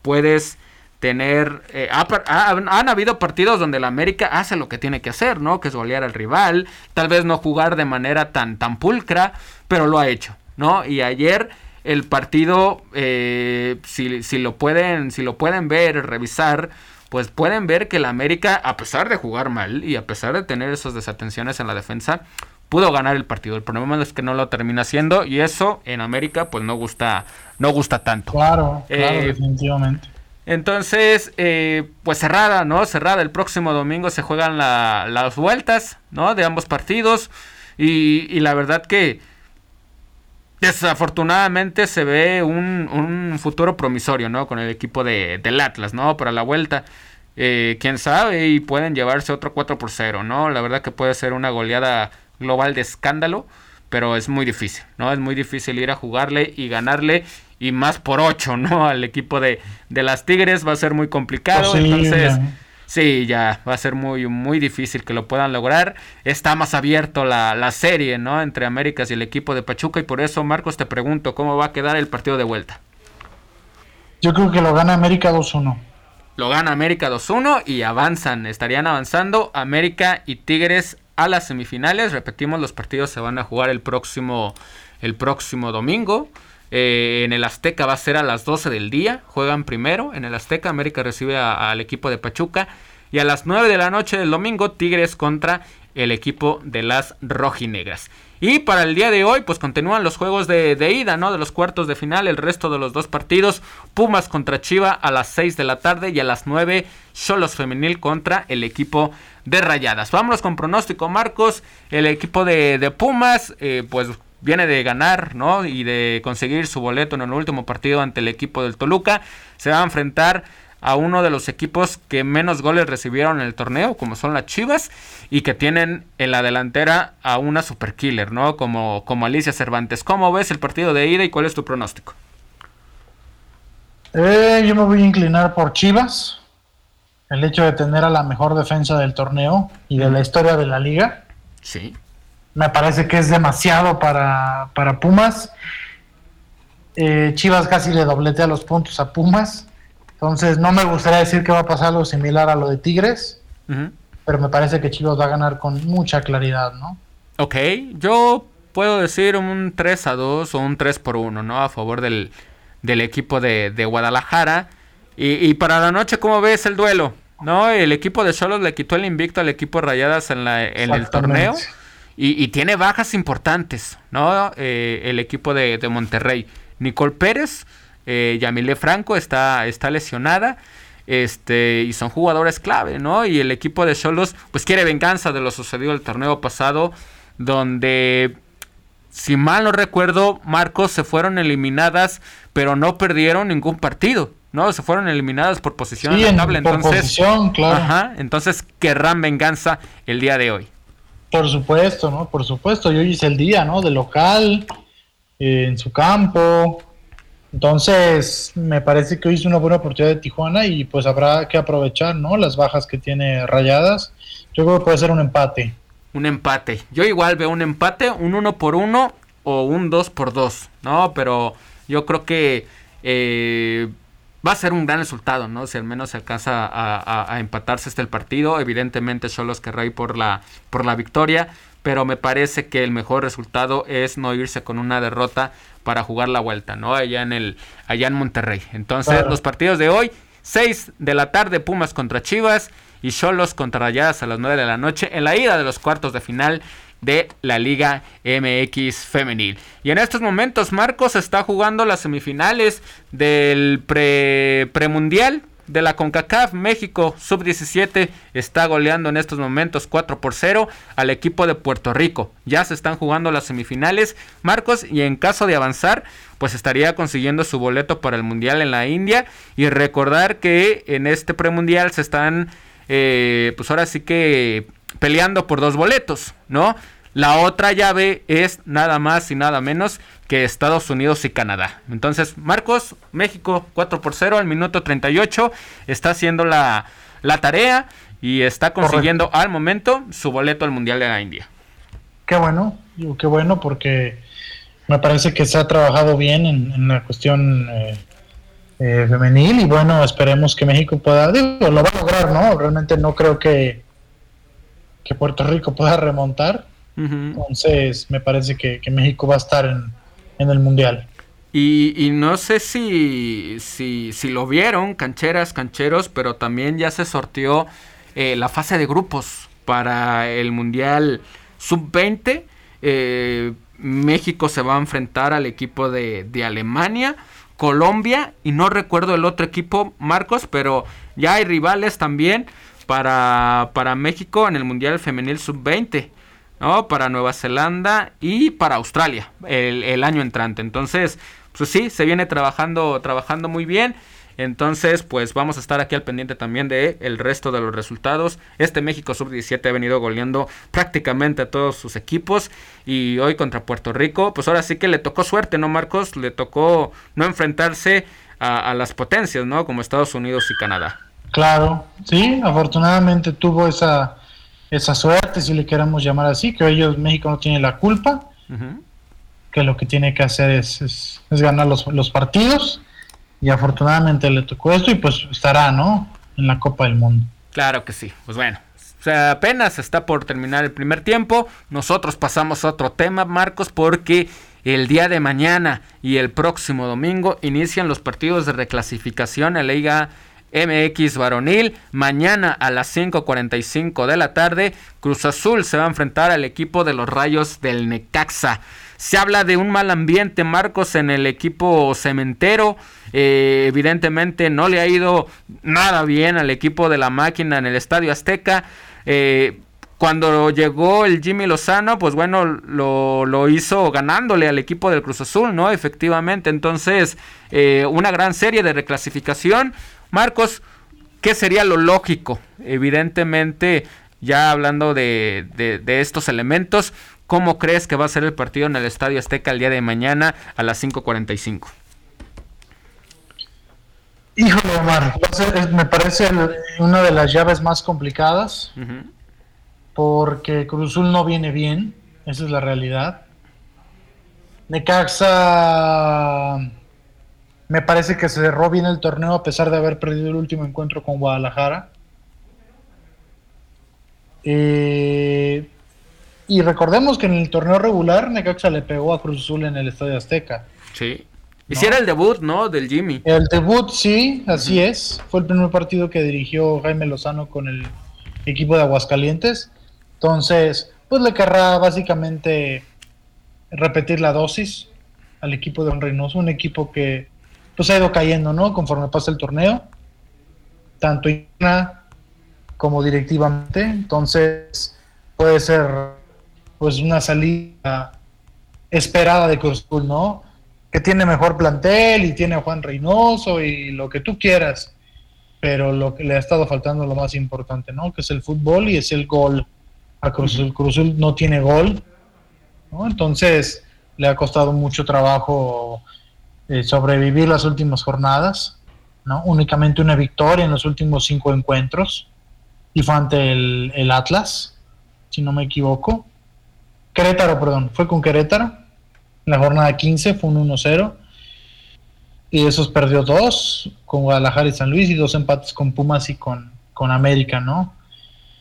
puedes tener... Eh, han habido partidos donde la América hace lo que tiene que hacer, ¿no? Que es golear al rival, tal vez no jugar de manera tan, tan pulcra, pero lo ha hecho, ¿no? Y ayer el partido, eh, si, si, lo pueden, si lo pueden ver, revisar, pues pueden ver que la América, a pesar de jugar mal y a pesar de tener esas desatenciones en la defensa, pudo ganar el partido. El problema es que no lo termina haciendo y eso en América pues no gusta, no gusta tanto. Claro, claro, eh, definitivamente. Entonces, eh, pues cerrada, ¿no? Cerrada. El próximo domingo se juegan las vueltas, ¿no? De ambos partidos. Y, la verdad que desafortunadamente se ve un, futuro promisorio, ¿no? Con el equipo de, del Atlas, ¿no? Para la vuelta. Eh, quién sabe, y pueden llevarse otro 4 por 0, ¿no? La verdad que puede ser una goleada global de escándalo, pero es muy difícil, ¿no? Es muy difícil ir a jugarle y ganarle y más por 8, ¿no? *laughs* Al equipo de, de las Tigres va a ser muy complicado, entonces Sí, ya va a ser muy, muy difícil que lo puedan lograr. Está más abierto la, la serie, ¿no? Entre Américas y el equipo de Pachuca. Y por eso, Marcos, te pregunto, ¿cómo va a quedar el partido de vuelta? Yo creo que lo gana América 2-1. Lo gana América 2-1 y avanzan, estarían avanzando América y Tigres a las semifinales. Repetimos, los partidos se van a jugar el próximo, el próximo domingo. Eh, en el Azteca va a ser a las 12 del día. Juegan primero en el Azteca. América recibe al equipo de Pachuca. Y a las 9 de la noche del domingo, Tigres contra el equipo de las rojinegras. Y para el día de hoy, pues continúan los juegos de, ida, ¿no? De los cuartos de final, el resto de los dos partidos. Pumas contra Chiva a las 6 de la tarde y a las 9 Solos Femenil contra el equipo de Rayadas. Vámonos con pronóstico, Marcos. El equipo de, Pumas, eh, pues viene de ganar, ¿no? Y de conseguir su boleto en el último partido ante el equipo del Toluca. Se va a enfrentar a uno de los equipos que menos goles recibieron en el torneo, como son las Chivas, y que tienen en la delantera a una super killer, ¿no? Como, como Alicia Cervantes. ¿Cómo ves el partido de ida y cuál es tu pronóstico? Eh, yo me voy a inclinar por Chivas. El hecho de tener a la mejor defensa del torneo y de la historia de la liga. Sí. Me parece que es demasiado para, Pumas. Eh, Chivas casi le dobletea los puntos a Pumas. Entonces, no me gustaría decir que va a pasar algo similar a lo de Tigres, pero me parece que Chivas va a ganar con mucha claridad, ¿no? Ok, yo puedo decir un 3 a 2 o un 3 por 1, ¿no? A favor del, equipo de, Guadalajara. Y, para la noche, ¿cómo ves el duelo? ¿No? El equipo de Solos le quitó el invicto al equipo de Rayadas en, la, en el torneo. Y, tiene bajas importantes, ¿no? Eh, el equipo de, de Monterrey. Nicole Pérez eh, Yamile Franco está, está lesionada. Este, y son jugadores clave, ¿no? Y el equipo de Solos, pues quiere venganza de lo sucedido el torneo pasado, donde, si mal no recuerdo, Marcos se fueron eliminadas, pero no perdieron ningún partido, ¿no? Se fueron eliminadas por posición sí, entonces, ajá, entonces querrán venganza el día de hoy. Por supuesto, ¿no? Por supuesto, y hoy es el día, ¿no? De local, eh, en su campo, entonces, me parece que hoy es una buena oportunidad de Tijuana y pues habrá que aprovechar, ¿no? Las bajas que tiene Rayadas. Yo creo que puede ser un empate. Un empate. Yo igual veo un empate, un uno por uno o un dos por dos, ¿no? Pero yo creo que eh, va a ser un gran resultado, ¿no? Si al menos se alcanza a, empatarse este el partido. Evidentemente son los que ir por la, por la victoria pero me parece que el mejor resultado es no irse con una derrota para jugar la vuelta, ¿no? Allá en el allá en Monterrey. Entonces, los partidos de hoy, 6 de la tarde Pumas contra Chivas y Cholos contra Rayadas a las 9 de la noche en la ida de los cuartos de final de la Liga MX femenil. Y en estos momentos Marcos está jugando las semifinales del pre premundial de la CONCACAF, México sub-17 está goleando en estos momentos 4 por 0 al equipo de Puerto Rico. Ya se están jugando las semifinales, Marcos, y en caso de avanzar, pues estaría consiguiendo su boleto para el Mundial en la India. Y recordar que en este premundial se están, eh, pues ahora sí que peleando por dos boletos, ¿no? La otra llave es nada más y nada menos que Estados Unidos y Canadá. Entonces, Marcos, México 4 por 0 al minuto 38, está haciendo la, tarea y está consiguiendo al momento su boleto al Mundial de la India. Qué bueno, qué bueno porque me parece que se ha trabajado bien en, la cuestión eh, eh, femenil y bueno, esperemos que México pueda, digo, lo va a lograr, ¿no? Realmente no creo que, que Puerto Rico pueda remontar entonces, me parece que, México va a estar en, el Mundial. Y, no sé si, si, si, lo vieron, cancheras, cancheros, pero también ya se sorteó eh, la fase de grupos para el Mundial Sub-20. Eh, México se va a enfrentar al equipo de, de, Alemania, Colombia y no recuerdo el otro equipo, Marcos, pero ya hay rivales también para, para México en el Mundial Femenil Sub-20. ¿no? Para Nueva Zelanda y para Australia el, año entrante. Entonces, pues sí, se viene trabajando, trabajando muy bien. Entonces, pues vamos a estar aquí al pendiente también de el resto de los resultados. Este México Sub-17 ha venido goleando prácticamente a todos sus equipos. Y hoy contra Puerto Rico, pues ahora sí que le tocó suerte, ¿no, Marcos? Le tocó no enfrentarse a, a las potencias, ¿no? Como Estados Unidos y Canadá. Claro, sí, afortunadamente tuvo esa, esa suerte, si le queremos llamar así, que ellos, México no tiene la culpa, que lo que tiene que hacer es, es, ganar los, los, partidos, y afortunadamente le tocó esto, y pues estará, ¿no? En la Copa del Mundo. Claro que sí, pues bueno. O sea, apenas está por terminar el primer tiempo. Nosotros pasamos a otro tema, Marcos, porque el día de mañana y el próximo domingo inician los partidos de reclasificación en la Liga MX varonil. Mañana a las 5.45 de la tarde, Cruz Azul se va a enfrentar al equipo de los Rayos del Necaxa. Se habla de un mal ambiente, Marcos, en el equipo cementero. Eh, evidentemente no le ha ido nada bien al equipo de la máquina en el Estadio Azteca. Eh, cuando llegó el Jimmy Lozano, pues bueno, lo, lo, hizo ganándole al equipo del Cruz Azul, ¿no? Efectivamente, entonces, eh, una gran serie de reclasificación. Marcos, ¿qué sería lo lógico? Evidentemente, ya hablando de, de, estos elementos, ¿cómo crees que va a ser el partido en el Estadio Azteca el día de mañana a las 5.45? Híjole, Omar, me parece una de las llaves más complicadas porque Cruzul no viene bien, esa es la realidad. Necaxa me parece que se cerró bien el torneo a pesar de haber perdido el último encuentro con Guadalajara. Eh, y recordemos que en el torneo regular Necaxa le pegó a Cruz Azul en el Estadio Azteca. Sí. Y si era el debut, ¿no? Del Jimmy. El debut, sí, así es. Fue el primer partido que dirigió Jaime Lozano con el equipo de Aguascalientes. Entonces, pues le querrá básicamente repetir la dosis al equipo de Don Reynoso, un equipo que pues ha ido cayendo, ¿no? Conforme pasa el torneo, tanto interna como directivamente. Entonces, puede ser pues una salida esperada de Cruz Azul, ¿no? Que tiene mejor plantel y tiene a Juan Reynoso y lo que tú quieras, pero lo que le ha estado faltando lo más importante, ¿no? Que es el fútbol y es el gol a Cruz Azul. no tiene gol, entonces le ha costado mucho trabajo eh, sobrevivir las últimas jornadas, ¿no? únicamente una victoria en los últimos cinco encuentros y fue ante el, Atlas, si no me equivoco. Querétaro, perdón, fue con Querétaro. En la jornada 15 fue un 1-0. Y esos perdió dos con Guadalajara y San Luis y dos empates con Pumas y con, con América, ¿no?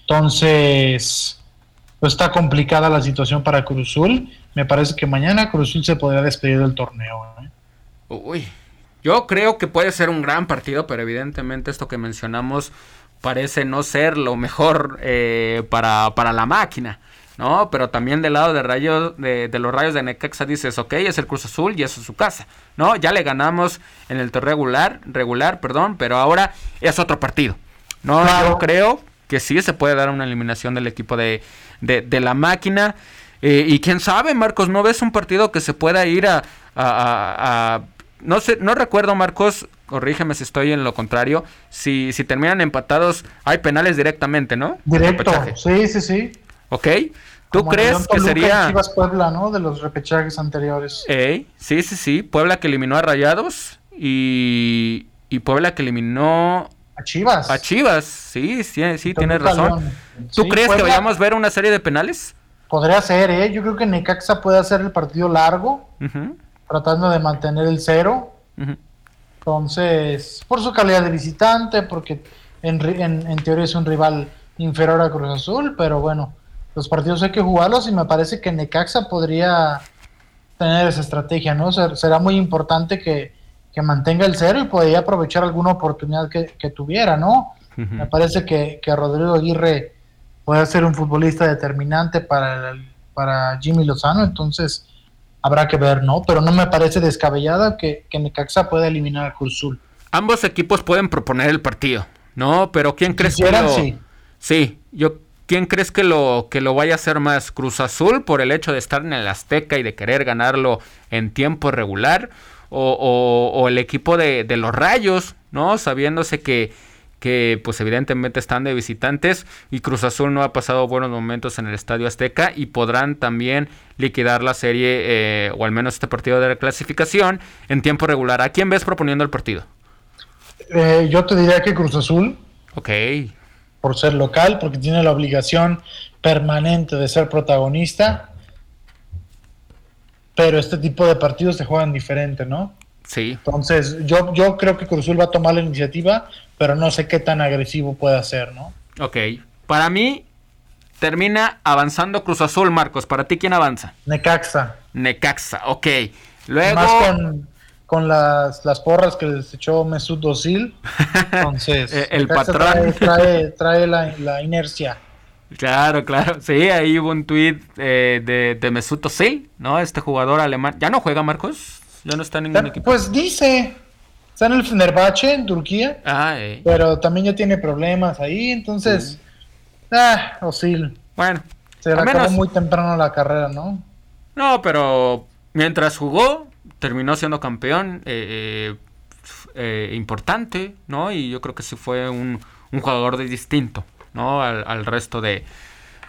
Entonces, pues está complicada la situación para Cruzul. Me parece que mañana Cruzul se podrá despedir del torneo. ¿eh? Uy, yo creo que puede ser un gran partido, pero evidentemente esto que mencionamos parece no ser lo mejor eh, para, la máquina. ¿no? Pero también del lado de, rayos, de, los rayos de Necaxa dices, ok, es el Cruz Azul y eso es su casa, ¿no? Ya le ganamos en el torneo regular, regular, perdón, pero ahora es otro partido, ¿no? Yo creo que sí se puede dar una eliminación del equipo de, de, la máquina. Eh, y quién sabe, Marcos, ¿no ves un partido que se pueda ir a, a, no sé, no recuerdo, Marcos, corrígeme si estoy en lo contrario, si, si terminan empatados, hay penales directamente, ¿no? Directo, sí, sí, sí. Ok. ¿Tú crees que sería... Chivas Puebla, ¿no? De los repechajes anteriores. sí, sí, sí. Puebla que eliminó a Rayados y, y Puebla que eliminó a Chivas. A Chivas, sí, sí, sí, tienes razón. ¿Tú crees que vayamos a ver una serie de penales? Podría ser, ¿eh? Yo creo que Necaxa puede hacer el partido largo, tratando de mantener el cero. Entonces, por su calidad de visitante, porque en, en, teoría es un rival inferior a Cruz Azul, pero bueno, los partidos hay que jugarlos y me parece que Necaxa podría tener esa estrategia, ¿no? será muy importante que, que mantenga el cero y podría aprovechar alguna oportunidad que, tuviera, ¿no? Me parece que, Rodrigo Aguirre puede ser un futbolista determinante para, para Jimmy Lozano, entonces habrá que ver, ¿no? Pero no me parece descabellada que, que Necaxa pueda eliminar a Cruzul. Ambos equipos pueden proponer el partido, ¿no? Pero ¿quién crees que lo... Sí. sí, yo ¿Quién crees que lo, que lo vaya a hacer más? ¿Cruz Azul por el hecho de estar en el Azteca y de querer ganarlo en tiempo regular? o, el equipo de, los Rayos, ¿no? Sabiéndose que, que pues evidentemente están de visitantes y Cruz Azul no ha pasado buenos momentos en el Estadio Azteca y podrán también liquidar la serie eh, o al menos este partido de reclasificación en tiempo regular. ¿A quién ves proponiendo el partido? Eh, yo te diría que Cruz Azul. Ok. Por ser local, porque tiene la obligación permanente de ser protagonista. Pero este tipo de partidos se juegan diferente, ¿no? Sí. Entonces, yo, yo creo que Cruzul va a tomar la iniciativa, pero no sé qué tan agresivo pueda ser, ¿no? Ok. Para mí, termina avanzando Cruz Azul, Marcos. ¿Para ti quién avanza? Necaxa. Necaxa, ok. Luego. Más con, con las, las porras que les echó Mesut Özil. *laughs* Entonces, Eh, el Necaxa patrón. Trae, trae, *laughs* trae la, la inercia. Claro, claro. Sí, ahí hubo un tuit eh, de, de Mesut Özil, ¿no? Este jugador alemán. ¿Ya no juega, Marcos? ¿Ya no está en ningún equipo? Pues dice, está en el Fenerbahce en Turquía, Ah, eh. pero también ya tiene problemas ahí, entonces, ah, Özil. Bueno. Se le acabó menos- muy temprano la carrera, ¿no? No, pero mientras jugó, terminó siendo campeón eh, eh, eh, importante, ¿no? Y yo creo que sí fue un, un jugador de distinto, ¿no? Al, al resto de,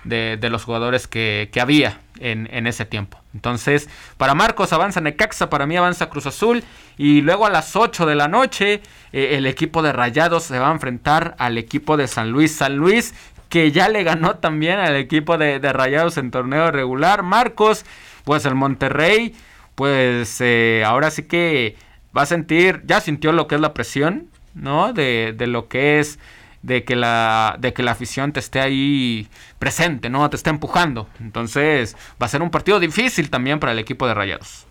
de, los jugadores que, que había en, en ese tiempo. Entonces, para Marcos avanza Necaxa, para mí avanza Cruz Azul. Y luego a las 8 de la noche, eh, el equipo de Rayados se va a enfrentar al equipo de San Luis. San Luis que ya le ganó también al equipo de, de Rayados en torneo regular. Marcos, pues el Monterrey, pues eh, ahora sí que va a sentir, ya sintió lo que es la presión, ¿no? De, de lo que es, de que, la, de que la afición te esté ahí presente, ¿no? Te esté empujando. Entonces va a ser un partido difícil también para el equipo de Rayados.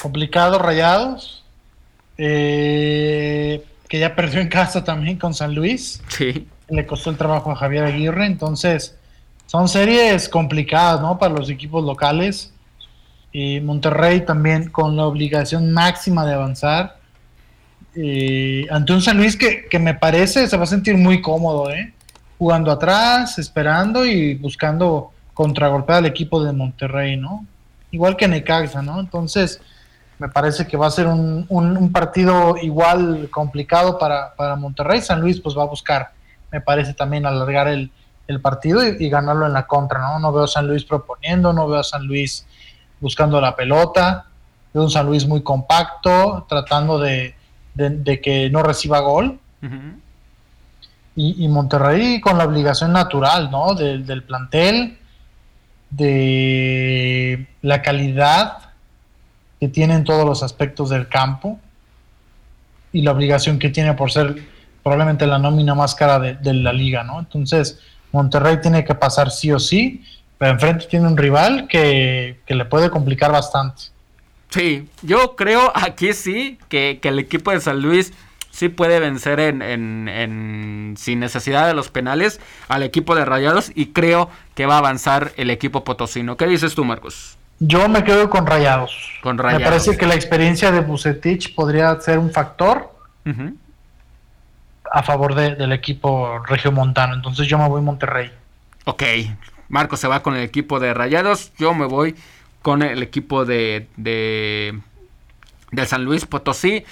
Complicado, Rayados. eh, que ya perdió en casa también con San Luis. Sí. Le costó el trabajo a Javier Aguirre. Entonces, son series complicadas, ¿no? Para los equipos locales. Y Monterrey también con la obligación máxima de avanzar. Eh, ante un San Luis que, me parece se va a sentir muy cómodo, ¿eh? Jugando atrás, esperando y buscando contragolpear al equipo de Monterrey, ¿no? Igual que Necaxa, ¿no? Entonces, me parece que va a ser un, partido igual complicado para, Monterrey. San Luis, pues va a buscar, me parece también, alargar el, partido y, y ganarlo en la contra, ¿no? No veo a San Luis proponiendo, no veo a San Luis buscando la pelota. Veo un San Luis muy compacto, tratando de, de- que no reciba gol. Y, Monterrey con la obligación natural, ¿no? Del, del plantel, de la calidad que tiene en todos los aspectos del campo y la obligación que tiene por ser probablemente la nómina más cara de, de la liga, ¿no? Entonces, Monterrey tiene que pasar sí o sí, pero enfrente tiene un rival que, que le puede complicar bastante. Sí, yo creo aquí sí que, que el equipo de San Luis sí puede vencer en, en- en- sin necesidad de los penales al equipo de Rayados y creo que va a avanzar el equipo potosino. ¿Qué dices tú, Marcos? Yo me quedo con Rayados. Con Me Rayados. parece que la experiencia de Bucetich podría ser un factor a favor de- del equipo regiomontano. Entonces yo me voy Monterrey. Ok, Marcos se va con el equipo de Rayados, yo me voy con el equipo de, de, de San Luis Potosí.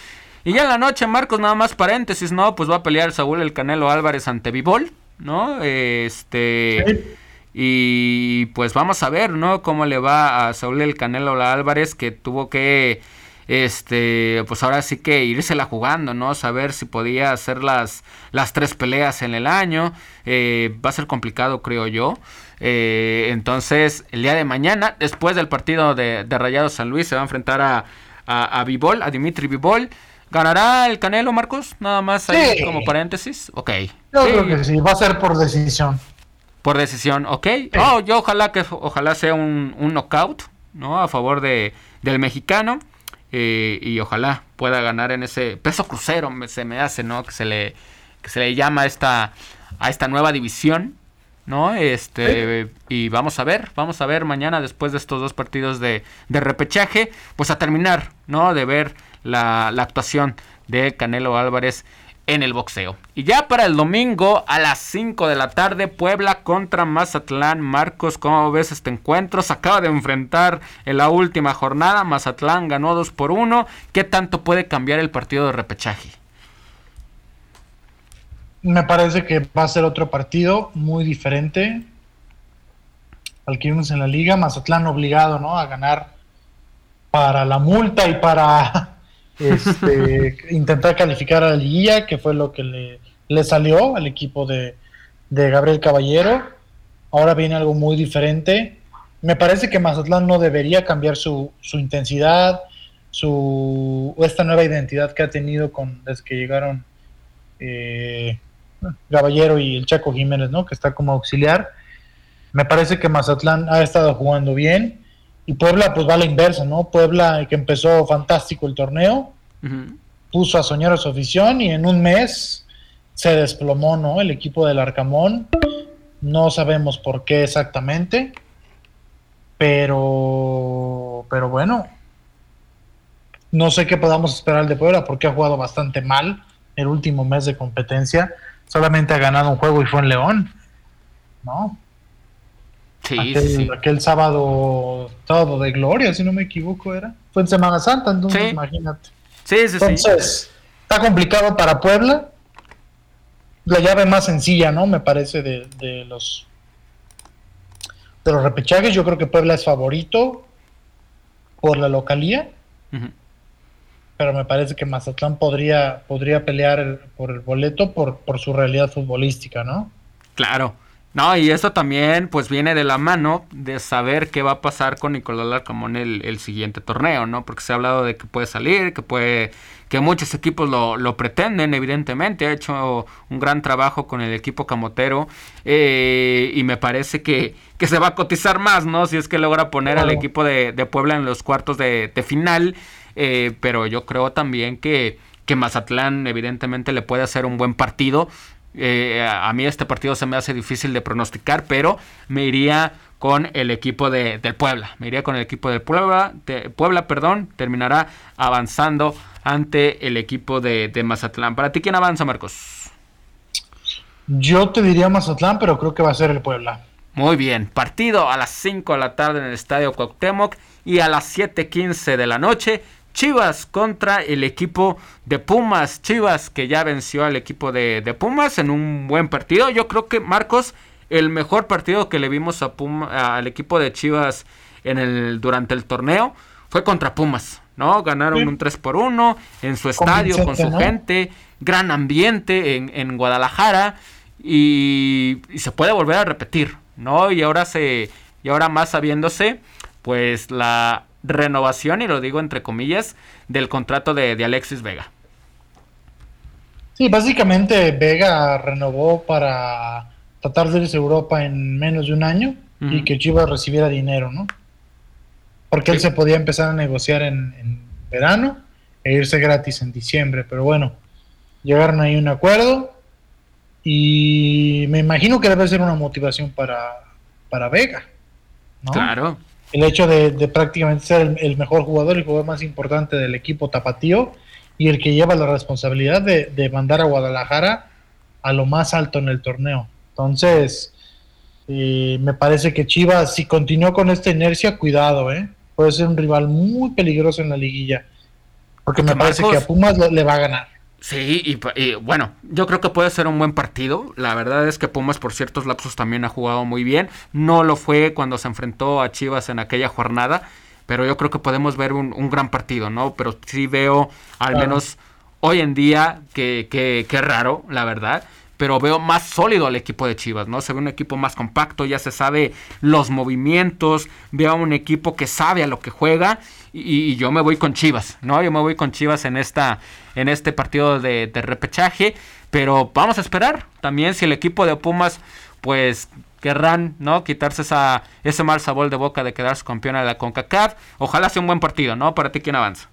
Y ya en la noche, Marcos, nada más paréntesis, ¿no? Pues va a pelear Saúl el Canelo Álvarez ante Vivol, ¿no? Este... Y pues vamos a ver, ¿no? Cómo le va a Saúl el Canelo Álvarez que tuvo que, este, pues ahora sí que irsela jugando, ¿no? Saber si podía hacer las, las tres peleas en el año. Eh, va a ser complicado, creo yo. Eh, entonces, el día de mañana, después del partido de, de Rayados San Luis, se va a enfrentar a, a, a Vivol, a Dimitri Vivol. ¿Ganará el Canelo, Marcos? Nada más ahí Sí. como paréntesis. Ok. Yo Sí. creo que sí, va a ser por decisión. Por decisión, ok. Oh, yo ojalá que ojalá sea un, un knockout, ¿no? A favor de, del mexicano. Eh, y ojalá pueda ganar en ese peso crucero, se me hace, ¿no? Que se le, que se le llama a esta, a esta nueva división, ¿no? Este, y vamos a ver, vamos a ver mañana después de estos dos partidos de, de repechaje, pues a terminar, ¿no? De ver la, la actuación de Canelo Álvarez en el boxeo. Y ya para el domingo a las 5 de la tarde, Puebla contra Mazatlán. Marcos, ¿cómo ves este encuentro? Se acaba de enfrentar en la última jornada. Mazatlán ganó 2 por 1. ¿Qué tanto puede cambiar el partido de repechaje? Me parece que va a ser otro partido muy diferente al que vimos en la liga. Mazatlán obligado, ¿no? A ganar para la multa y para este, *laughs* intentar calificar a la liguilla, que fue lo que le, le salió al equipo de, de Gabriel Caballero. Ahora viene algo muy diferente. Me parece que Mazatlán no debería cambiar su, su intensidad, su esta nueva identidad que ha tenido con desde que llegaron eh, Caballero y el Chaco Jiménez, ¿no? Que está como auxiliar. Me parece que Mazatlán ha estado jugando bien y Puebla pues va a la inversa, ¿no? Puebla que empezó fantástico el torneo, puso a soñar a su afición y en un mes se desplomó, ¿no? El equipo del Arcamón. No sabemos por qué exactamente, pero, pero bueno, no sé qué podamos esperar de Puebla porque ha jugado bastante mal el último mes de competencia. Solamente ha ganado un juego y fue en León, ¿no? Sí, aquel, sí. aquel sábado, sábado de gloria, si no me equivoco, era. Fue en Semana Santa, entonces Sí. imagínate. Sí, sí. Entonces, está complicado para Puebla. La llave más sencilla, ¿no? Me parece de, de los de los repechajes. Yo creo que Puebla es favorito por la localía, pero me parece que Mazatlán podría, podría pelear el- por el boleto por, por su realidad futbolística, ¿no? Claro. No, y eso también pues viene de la mano de saber qué va a pasar con Nicolás Larcamón el, el siguiente torneo, ¿no? Porque se ha hablado de que puede salir, que puede, que muchos equipos lo, lo pretenden, evidentemente, ha hecho un gran trabajo con el equipo camotero eh, y me parece que, que se va a cotizar más, ¿no? Si es que logra poner al equipo de, de Puebla en los cuartos de, de final, eh, pero yo creo también que, que Mazatlán evidentemente le puede hacer un buen partido. Eh, a mí este partido se me hace difícil de pronosticar, pero me iría con el equipo de, del Puebla. Me iría con el equipo del Puebla. de- Puebla, perdón, terminará avanzando ante el equipo de, de Mazatlán. ¿Para ti quién avanza, Marcos? Yo te diría Mazatlán, pero creo que va a ser el Puebla. Muy bien, partido a las 5 de la tarde en el Estadio Cuauhtémoc y a las 7:15 de la noche Chivas contra el equipo de Pumas. Chivas que ya venció al equipo de, de Pumas en un buen partido. Yo creo que Marcos, el mejor partido que le vimos a Puma- al equipo de Chivas en el, durante el torneo fue contra Pumas. ¿no? Ganaron Sí. un 3 por 1 en su estadio con su ¿no? gente, gran ambiente en, en Guadalajara y, y se puede volver a repetir, ¿no? Y ahora se y ahora más sabiéndose pues la renovación y lo digo entre comillas del contrato de, de Alexis Vega. Sí, básicamente Vega renovó para tratar de irse a Europa en menos de un año y que Chivas recibiera dinero, ¿no? Porque él se podía empezar a negociar en, en verano e irse gratis en diciembre, pero bueno, llegaron ahí a un acuerdo y me imagino que debe ser una motivación para, para Vega, ¿no? Claro. El hecho de, de prácticamente ser el, el mejor jugador, el jugador más importante del equipo tapatío y el que lleva la responsabilidad de, de mandar a Guadalajara a lo más alto en el torneo. Entonces, eh, me parece que Chivas, si continúa con esta inercia, cuidado, ¿eh? puede ser un rival muy peligroso en la liguilla. Porque me parece que a Pumas le, le va a ganar. Sí, y, y, bueno, yo creo que puede ser un buen partido. La verdad es que Pumas por ciertos lapsos también ha jugado muy bien. No lo fue cuando se enfrentó a Chivas en aquella jornada, pero yo creo que podemos ver un, un gran partido, ¿no? Pero sí veo, al Claro. menos hoy en día, que, que, que raro, la verdad. Pero veo más sólido al equipo de Chivas, ¿no? Se ve un equipo más compacto, ya se sabe los movimientos, veo un equipo que sabe a lo que juega y, yo me voy con Chivas, ¿no? Yo me voy con Chivas en esta en este partido de, repechaje, pero vamos a esperar también si el equipo de Pumas pues querrán, ¿no? Quitarse esa ese mal sabor de boca de quedarse campeona de la CONCACAF. Ojalá sea un buen partido, ¿no? Para ti quién avanza.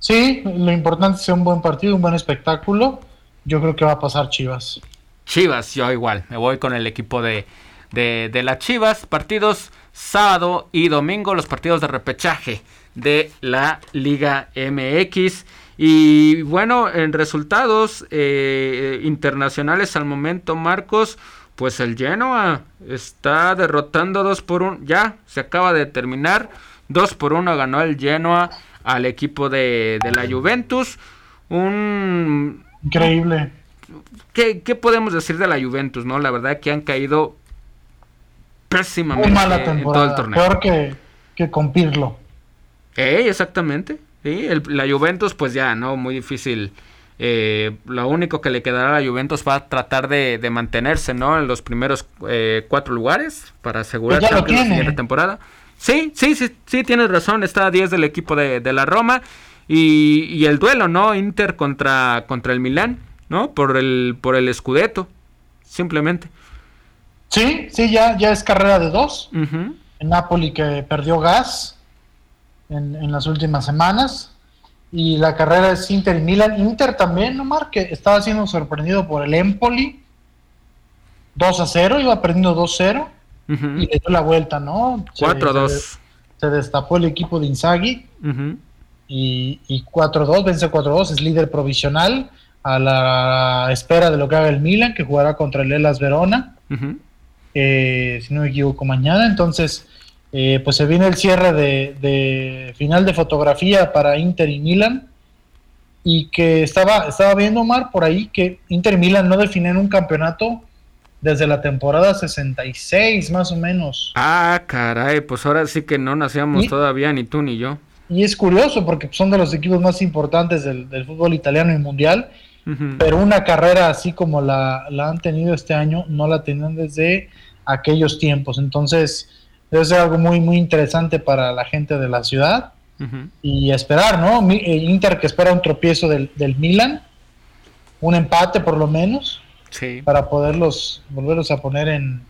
Sí, lo importante es sea un buen partido, un buen espectáculo. Yo creo que va a pasar Chivas. Chivas, yo igual, me voy con el equipo de, de, las Chivas. Partidos sábado y domingo, los partidos de repechaje de la Liga MX. Y bueno, en resultados eh, internacionales al momento, Marcos, pues el Genoa está derrotando 2 por 1. Ya, se acaba de terminar. 2 por 1 ganó el Genoa al equipo de, de la Juventus. Un Increíble. ¿Qué, qué podemos decir de la Juventus, no? La verdad que han caído pésimamente mala en todo el torneo. Peor que, que con Pirlo. Ey, exactamente. Sí, el- la Juventus, pues ya, ¿no? Muy difícil Eh, lo único que le quedará a la Juventus va a tratar de, mantenerse, ¿no? En los primeros eh, cuatro lugares para asegurar pues la siguiente temporada. Sí, sí, sí, sí, tienes razón. Está a 10 del equipo de, la Roma. Y, el duelo, ¿no? Inter contra, contra el Milán, ¿no? Por el, por el Scudetto, simplemente. Sí, sí, ya, ya es carrera de dos. En Napoli que perdió gas en, en las últimas semanas y la carrera es Inter y Milan. Inter también, Omar, que estaba siendo sorprendido por el Empoli. 2 a 0, iba perdiendo 2-0 y le dio la vuelta, ¿no? 4-2. Se, destapó el equipo de Inzaghi y, y 4-2, vence 4-2, es líder provisional a la espera de lo que haga el Milan, que jugará contra el Elas Verona, eh, si no me equivoco, mañana. Entonces, eh, pues se viene el cierre de, final de fotografía para Inter y Milan y que estaba, estaba viendo Omar por ahí que Inter y Milan no definen un campeonato desde la temporada 66 más o menos. Ah, caray, pues ahora sí que no nacíamos todavía ni tú ni yo. Y es curioso porque son de los equipos más importantes del, fútbol italiano y mundial, pero una carrera así como la, la han tenido este año no la tenían desde aquellos tiempos. Entonces, debe ser algo muy, muy interesante para la gente de la ciudad. Y esperar, ¿no? Eh, Inter que espera un tropiezo del, del Milan, un empate por lo menos, sí. para poderlos, volverlos a poner en,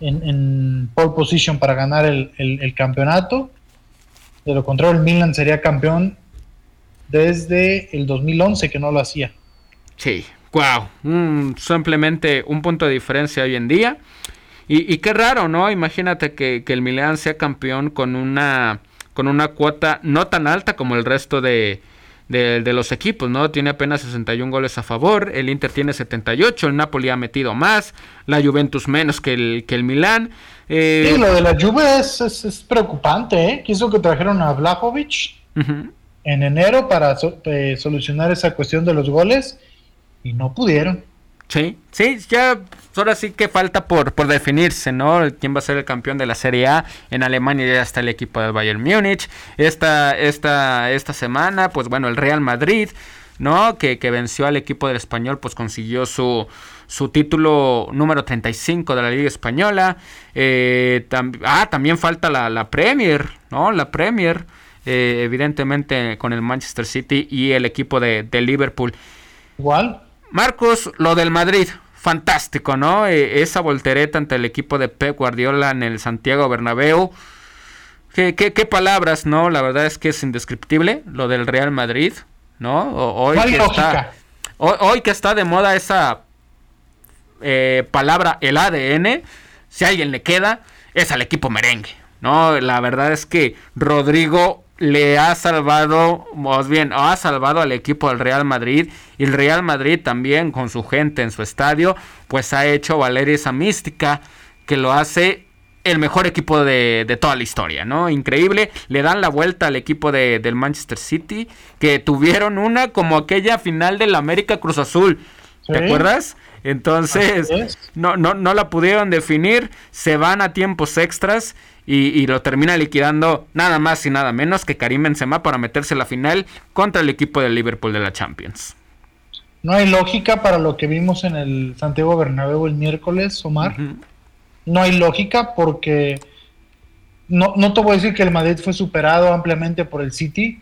en, pole position para ganar el, el, campeonato. De lo contrario, el Milan sería campeón desde el 2011 que no lo hacía. Sí, wow, simplemente un punto de diferencia hoy en día. Y, qué raro, ¿no? Imagínate que, el Milan sea campeón con una, con una cuota no tan alta como el resto de, los equipos, ¿no? Tiene apenas 61 goles a favor, el Inter tiene 78, el Napoli ha metido más, la Juventus menos que el, que el Milan. Eh, sí, lo de la Juve es, preocupante, ¿eh? Quiso que trajeron a Vlahovic en enero para eh, solucionar esa cuestión de los goles y no pudieron. Sí, sí, ya ahora sí que falta por, por definirse, ¿no? ¿Quién va a ser el campeón de la Serie A? En Alemania ya está el equipo del Bayern Múnich. Esta, esta, esta semana, pues bueno, el Real Madrid, ¿no? Que, venció al equipo del español, pues consiguió su, su título número 35 de la Liga Española. Eh, ah, también falta la, Premier, ¿no? La Premier, eh, evidentemente con el Manchester City y el equipo de, de Liverpool. Igual. Marcos, lo del Madrid, fantástico, ¿no? E, esa voltereta ante el equipo de Pep Guardiola en el Santiago Bernabéu. ¿Qué, qué, palabras, ¿no? La verdad es que es indescriptible lo del Real Madrid, ¿no? hoy, que está, hoy, que está de moda esa eh, palabra, el ADN, si a alguien le queda, es al equipo merengue, ¿no? La verdad es que Rodrigo le ha salvado, más bien, ha salvado al equipo del Real Madrid. Y el Real Madrid también, con su gente en su estadio, pues ha hecho valer esa mística que lo hace el mejor equipo de, toda la historia, ¿no? Increíble. Le dan la vuelta al equipo de, del Manchester City, que tuvieron una como aquella final del América Cruz Azul. ¿Te acuerdas? Entonces, no, no, no la pudieron definir, se van a tiempos extras y, lo termina liquidando nada más y nada menos que Karim Benzema para meterse a la final contra el equipo del Liverpool de la Champions. No hay lógica para lo que vimos en el Santiago Bernabéu el miércoles, Omar. No hay lógica porque no, no te voy a decir que el Madrid fue superado ampliamente por el City,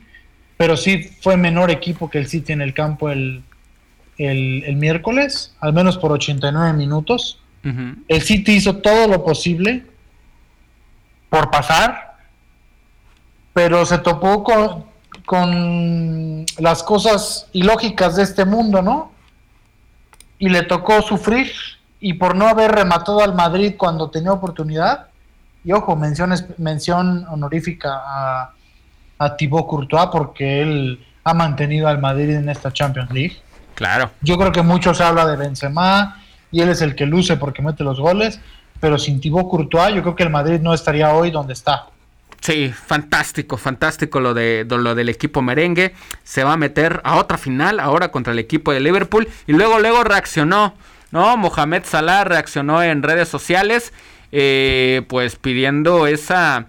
pero sí fue menor equipo que el City en el campo el, el, miércoles, al menos por 89 minutos. El City hizo todo lo posible por pasar, pero se topó con, con las cosas ilógicas de este mundo, ¿no? Y le tocó sufrir y por no haber rematado al Madrid cuando tenía oportunidad, y ojo, mención honorífica a, a Thibaut Courtois porque él ha mantenido al Madrid en esta Champions League. Claro. Yo creo que muchos habla de Benzema y él es el que luce porque mete los goles, pero sin Thibaut Courtois yo creo que el Madrid no estaría hoy donde está. Sí, fantástico, fantástico lo, de, lo del equipo merengue. Se va a meter a otra final ahora contra el equipo de Liverpool. Y luego, luego reaccionó, ¿no? Mohamed Salah reaccionó en redes sociales, eh, pues pidiendo esa,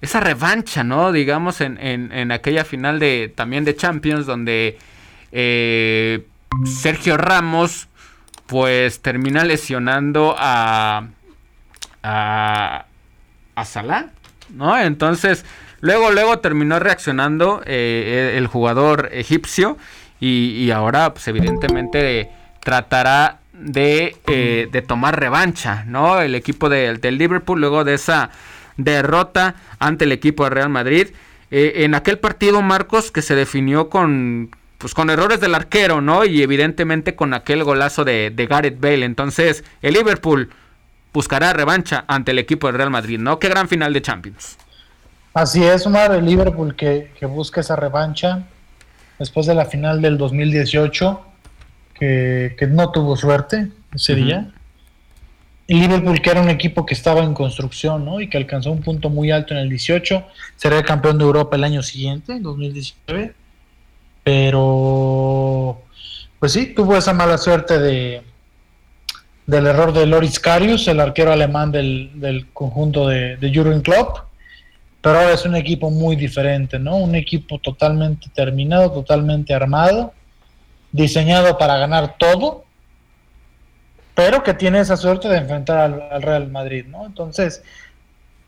esa revancha, ¿no? Digamos, en, en, en aquella final de también de Champions, donde eh, Sergio Ramos pues termina lesionando a a, Salah, ¿no? Entonces, luego, luego terminó reaccionando eh, el jugador egipcio y, ahora, pues evidentemente, tratará de, eh, de, tomar revancha, ¿no? El equipo del Liverpool, luego de esa derrota ante el equipo de Real Madrid. En aquel partido, Marcos, que se definió con, pues, con errores del arquero, ¿no? Y evidentemente con aquel golazo de, de Gareth Bale. Entonces, el Liverpool buscará revancha ante el equipo del Real Madrid, ¿no? Qué gran final de Champions. Así es, Omar, el Liverpool que, busca esa revancha después de la final del 2018, que, no tuvo suerte ese día. El Liverpool que era un equipo que estaba en construcción, ¿no? Y que alcanzó un punto muy alto en el 18, será el campeón de Europa el año siguiente, en 2019. Pero, pues sí, tuvo esa mala suerte de, del error de Loris Karius, el arquero alemán del, conjunto de, de Jurgen Klopp. Pero ahora es un equipo muy diferente, ¿no? Un equipo totalmente terminado, totalmente armado, diseñado para ganar todo, pero que tiene esa suerte de enfrentar al, Real Madrid, ¿no? Entonces,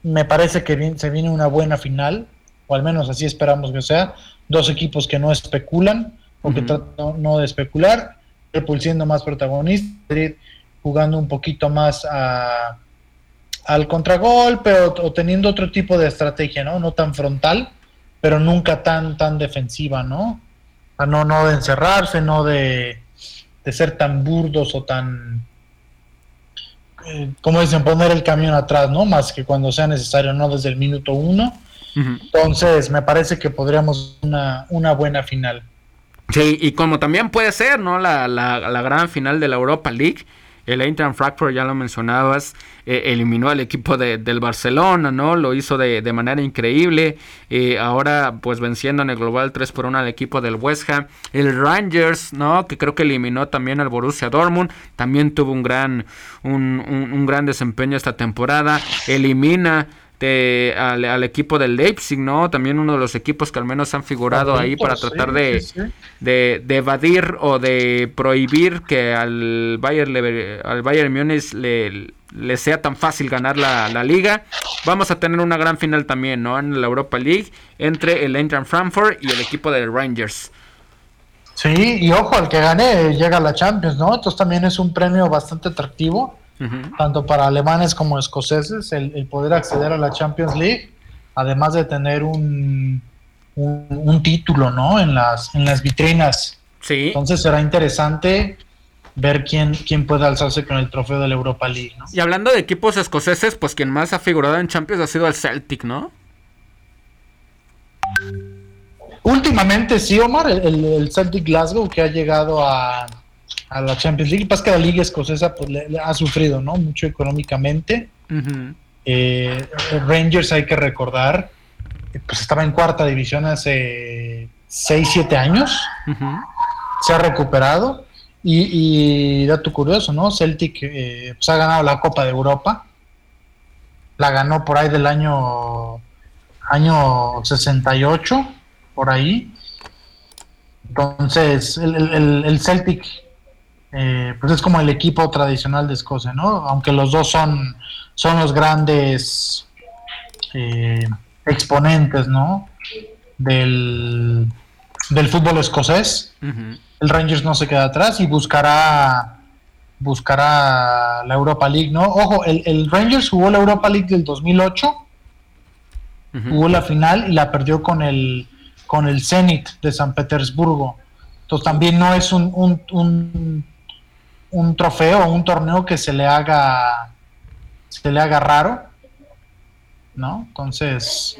me parece que se viene una buena final, o al menos así esperamos que sea. Dos equipos que no especulan, o que tratan no de especular, Liverpool siendo más protagonista, Madrid jugando un poquito más al contragolpe o, teniendo otro tipo de estrategia, ¿no? No tan frontal, pero nunca tan, tan defensiva, ¿no? A no, no de encerrarse, no de, ser tan burdos o tan, eh, como dicen, poner el camión atrás, ¿no? Más que cuando sea necesario, no desde el minuto uno. Entonces, me parece que podríamos una, una buena final. Sí, y como también puede ser, ¿no? La, la, la gran final de la Europa League el Eintracht Frankfurt, ya lo mencionabas, eh, eliminó al equipo de, del Barcelona, ¿no? Lo hizo de, de manera increíble. Eh, ahora, pues venciendo en el global 3 por 1 al equipo del West Ham. El Rangers, ¿no? Que creo que eliminó también al Borussia Dortmund. También tuvo un gran, un, un gran desempeño esta temporada. Elimina al, equipo del Leipzig, ¿no? También uno de los equipos que al menos han figurado ahí para tratar de, de, evadir o de prohibir que al Bayern, al Bayern Múnich le, le sea tan fácil ganar la, liga. Vamos a tener una gran final también, ¿no? En la Europa League entre el Eintracht Frankfurt y el equipo del Rangers. Sí, y ojo, al que gane llega a la Champions, ¿no? Entonces también es un premio bastante atractivo tanto para alemanes como escoceses, el, poder acceder a la Champions League, además de tener un, un, título, ¿no? En las, en las vitrinas. Sí. Entonces será interesante ver quién, quién puede alzarse con el trofeo de la Europa League, ¿no? Y hablando de equipos escoceses, pues quien más ha figurado en Champions ha sido el Celtic, ¿no? Últimamente sí, Omar, el Celtic Glasgow que ha llegado a, a la Champions League. Pasa que la liga escocesa pues, le, ha sufrido, ¿no? Mucho económicamente. Eh, Rangers hay que recordar, eh, pues estaba en cuarta división hace 6, 7 años. Se ha recuperado. Y, dato curioso, ¿no? Celtic eh, pues ha ganado la Copa de Europa. La ganó por ahí del año año 68, por ahí. Entonces, el, el Celtic eh, pues es como el equipo tradicional de Escocia, ¿no? Aunque los dos son, son los grandes eh, exponentes, ¿no? Del, del fútbol escocés. El Rangers no se queda atrás y buscará buscará la Europa League, ¿no? Ojo, el, Rangers jugó la Europa League del 2008, jugó la final y la perdió con el con el Zenit de San Petersburgo. Entonces también no es un, un un trofeo o un torneo que se le haga se le haga raro, ¿no? Entonces,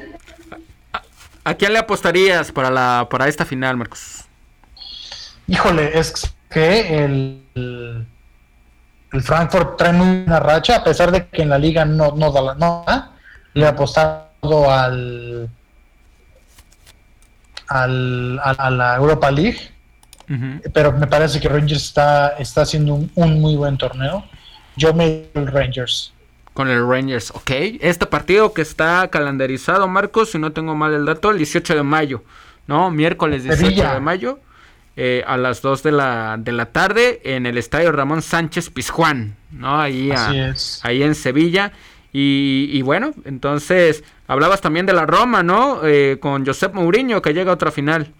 ¿a quién le apostarías para la para esta final, Marcos? Híjole, es que el, el Frankfurt trae muy una racha, a pesar de que en la liga no, no da la nota, le ha apostado al, al a la Europa League pero me parece que Rangers está, está haciendo un, muy buen torneo. Yo me el Rangers. Con el Rangers, ok. Este partido que está calendarizado, Marcos, si no tengo mal el dato, el 18 de mayo, ¿no? Miércoles 18 de mayo. eh, a las 2 de la, de la tarde en el estadio Ramón Sánchez Pizjuán, ¿no? Ahí, ahí en Sevilla. Y, bueno, entonces hablabas también de la Roma, ¿no? Eh, con Josep Mourinho que llega a otra final.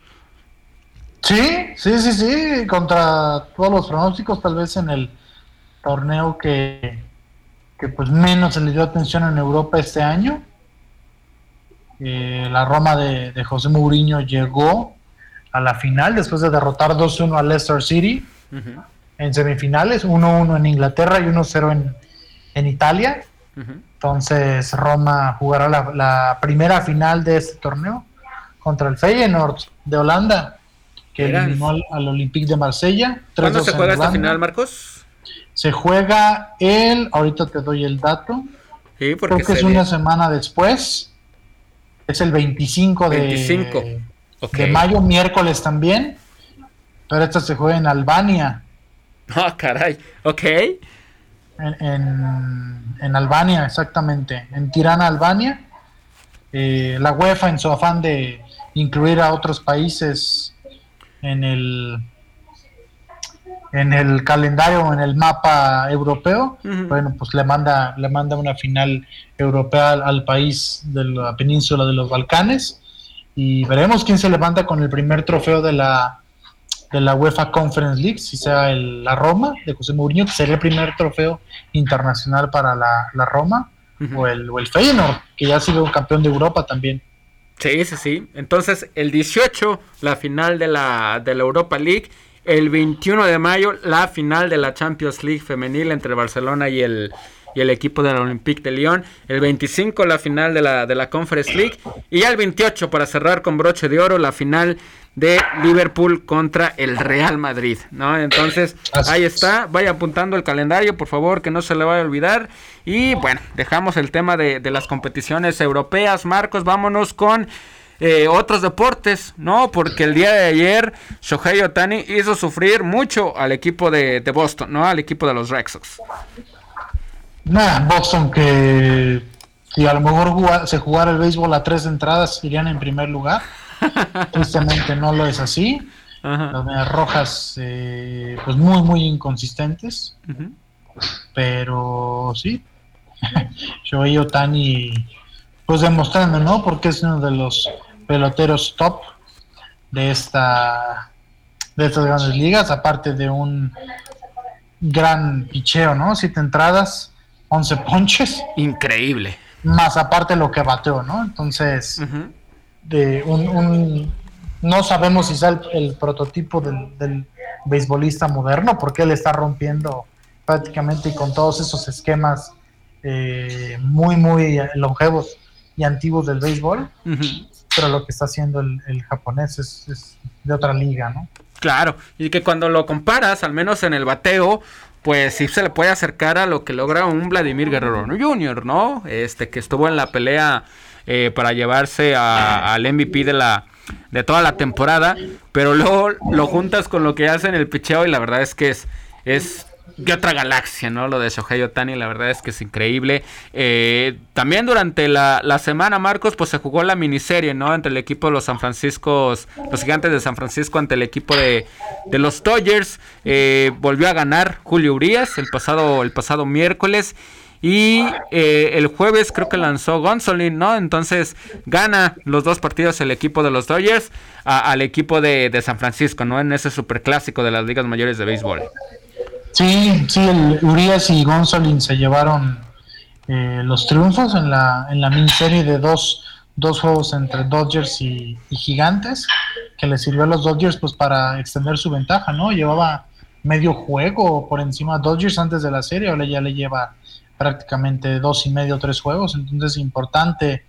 Sí, sí, sí, sí, contra todos los pronósticos, tal vez en el torneo que, que pues menos se le dio atención en Europa este año. Eh, la Roma de, de, José Mourinho llegó a la final después de derrotar 2-1 a Leicester City en semifinales, 1-1 en Inglaterra y 1-0 en, en, Italia. Entonces Roma jugará la, primera final de este torneo contra el Feyenoord de Holanda, que eliminó al, Olympique de Marsella. ¿Cuándo se juega esta final, Marcos? Se juega el, ahorita te doy el dato, sí, porque creo que es una semana después, es el 25, 25. de, mayo, miércoles también, pero esta se juega en Albania. Ah, caray, ok. En, Albania, exactamente, en Tirana, Albania. Eh, la UEFA en su afán de incluir a otros países en el en el calendario o en el mapa europeo, bueno, pues le manda, le manda una final europea al, país de la península de los Balcanes y veremos quién se levanta con el primer trofeo de la de la UEFA Conference League, si sea el, la Roma de José Mourinho, que sería el primer trofeo internacional para la, Roma, o, el, o el Feyenoord, que ya ha sido campeón de Europa también. Sí, sí, sí. Entonces, el 18, la final de la, de la Europa League. El 21 de mayo, la final de la Champions League femenil entre Barcelona y el, y el equipo del Olympique de Lyon. El 25 la final de la, de la Conference League. Y ya el 28 para cerrar con broche de oro la final de Liverpool contra el Real Madrid, ¿no? Entonces, ahí está, vaya apuntando el calendario, por favor, que no se le vaya a olvidar. Y bueno, dejamos el tema de, las competiciones europeas. Marcos, vámonos con eh, otros deportes, ¿no? Porque el día de ayer Shohei Otani hizo sufrir mucho al equipo de, Boston, ¿no? Al equipo de los Red Sox. Nada, Boston que si a lo mejor se jugara el béisbol a tres entradas irían en primer lugar. *laughs* Tristemente no lo es así. Las medias rojas, eh, pues muy, muy inconsistentes. Pero sí, *laughs* Shohei Otani, pues demostrando, ¿no? Porque es uno de los peloteros top de esta de estas grandes ligas, aparte de un gran picheo, ¿no? Siete entradas, once ponches. Increíble. Más aparte lo que bateó, ¿no? Entonces, de un, no sabemos si es el, prototipo del, del, beisbolista moderno, porque él está rompiendo prácticamente con todos esos esquemas eh, muy, muy longevos y antiguos del béisbol, pero lo que está haciendo el, japonés es, de otra liga, ¿no? Claro, y que cuando lo comparas, al menos en el bateo, pues sí se le puede acercar a lo que logra un Vladimir Guerrero Jr., ¿no? Este que estuvo en la pelea eh, para llevarse al MVP de la de toda la temporada, pero luego lo juntas con lo que hace en el picheo y la verdad es que es es de otra galaxia, ¿no? Lo de Shohei Otani, la verdad es que es increíble. Eh, también durante la, semana, Marcos, pues se jugó la miniserie, ¿no? Entre el equipo de los San Francisco, los gigantes de San Francisco ante el equipo de, de los Dodgers. Eh, volvió a ganar Julio Urias el pasado, el pasado miércoles. Y eh, el jueves creo que lanzó Gonsolin, ¿no? Entonces gana los dos partidos el equipo de los Dodgers al equipo de, San Francisco, ¿no? En ese superclásico de las ligas mayores de béisbol. Sí, sí, el Urias y Gonsolin se llevaron eh, los triunfos en la, en la miniserie de dos, dos juegos entre Dodgers y, Gigantes, que le sirvió a los Dodgers pues para extender su ventaja, ¿no? Llevaba medio juego por encima de Dodgers antes de la serie, ahora ya le lleva prácticamente dos y medio, tres juegos. Entonces es importante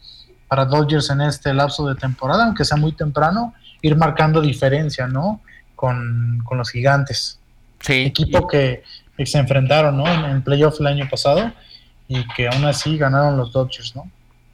para Dodgers en este lapso de temporada, aunque sea muy temprano, ir marcando diferencia, ¿no? Con, los gigantes. Sí. Equipo que, se enfrentaron, ¿no? En, en, playoff el año pasado y que aún así ganaron los Dodgers, ¿no?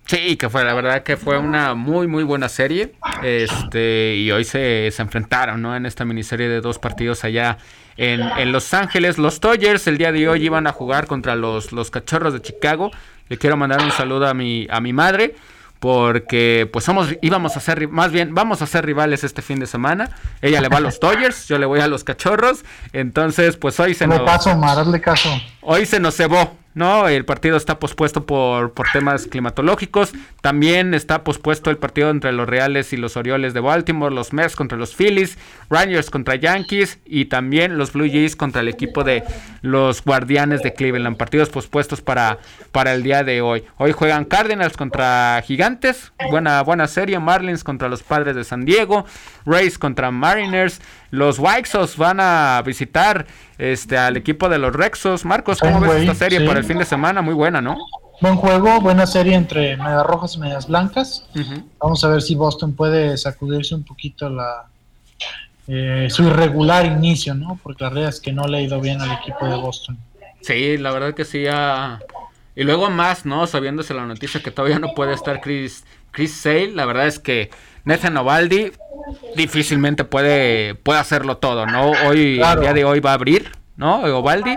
Sí, que fue la verdad que fue una muy muy buena serie. Este, y hoy se, se enfrentaron, ¿no? En esta miniserie de dos partidos allá en, Los Ángeles. Los Dodgers el día de hoy iban a jugar contra los, los Cachorros de Chicago. Le quiero mandar un saludo a mi, a mi madre porque pues somos íbamos a ser más bien vamos a ser rivales este fin de semana. Ella le va a los Dodgers, yo le voy a los Cachorros, entonces pues hoy se nos paso, Omar, hazle caso. Hoy se nos cebó ¿no? El partido está pospuesto por, por temas climatológicos. También está pospuesto el partido entre los Reales y los Orioles de Baltimore, los Mets contra los Phillies, Rangers contra Yankees y también los Blue Jays contra el equipo de los Guardianes de Cleveland. Partidos pospuestos para, para el día de hoy. Hoy juegan Cardinals contra Gigantes, buena, buena serie. Marlins contra los Padres de San Diego, Rays contra Mariners. Los White Sox van a visitar este al equipo de los Rexos. Marcos, ¿cómo ves esta serie para el fin de semana? Muy buena, ¿no? Buen juego, buena serie entre medias rojas y medias blancas. Vamos a ver si Boston puede sacudirse un poquito la eh, su irregular inicio, ¿no? Porque la realidad es que no le ha ido bien al equipo de Boston. Sí, la verdad que sí. Y luego más, ¿no? Sabiéndose la noticia que todavía no puede estar Chris, Chris Sale, la verdad es que Nathan Ovaldi difícilmente puede, puede hacerlo todo, ¿no? Hoy, el día de hoy va a abrir, ¿no? Ovaldi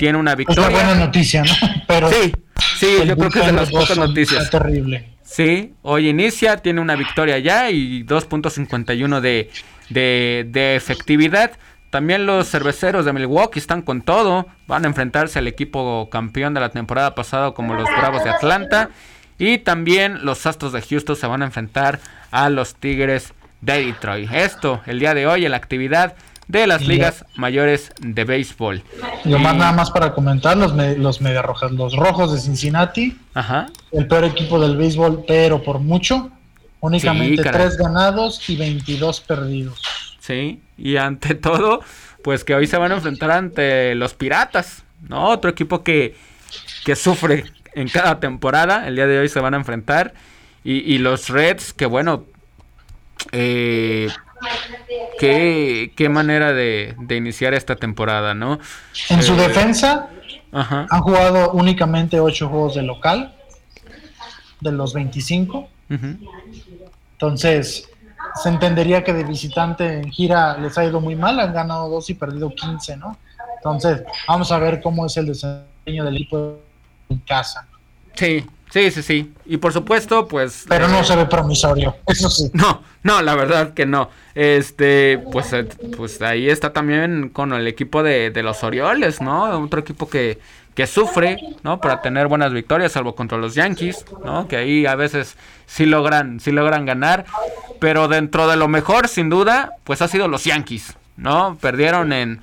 tiene una victoria. Es una buena noticia, ¿no? *laughs* Pero sí, sí, yo creo que es de las pocas noticias. terrible. Sí, hoy inicia, tiene una victoria ya y 2.51 de, de, de efectividad. También los cerveceros de Milwaukee están con todo. Van a enfrentarse al equipo campeón de la temporada pasada como los Bravos de Atlanta. Y también los Astros de Houston se van a enfrentar a los Tigres de Detroit. Esto el día de hoy en la actividad de las ligas mayores de béisbol. Y más nada más para comentar, los, los media rojas, los rojos de Cincinnati, Ajá. el peor equipo del béisbol, pero por mucho, únicamente tres ganados y 22 perdidos. Sí, y ante *laughs* todo, pues que hoy se van a enfrentar ante los Piratas, ¿no? Otro equipo que, que sufre en cada temporada, el día de hoy se van a enfrentar. Y, y los Reds, que bueno, eh, qué, manera de, iniciar esta temporada, ¿no? En su eh, defensa, han jugado únicamente 8 juegos de local, de los 25. Entonces, se entendería que de visitante en gira les ha ido muy mal, han ganado 2 y perdido 15, ¿no? Entonces, vamos a ver cómo es el desempeño del equipo en casa. Sí, Sí, sí, sí. Y por supuesto, pues. Pero no eh, se ve promisorio, eso sí. *laughs* No, no, la verdad que no. Este, pues, eh, pues ahí está también con el equipo de, de los Orioles, ¿no? Otro equipo que, que sufre, ¿no? Para tener buenas victorias, salvo contra los Yankees, ¿no? Que ahí a veces sí logran, sí logran ganar. Pero dentro de lo mejor, sin duda, pues ha sido los Yankees, ¿no? Perdieron en...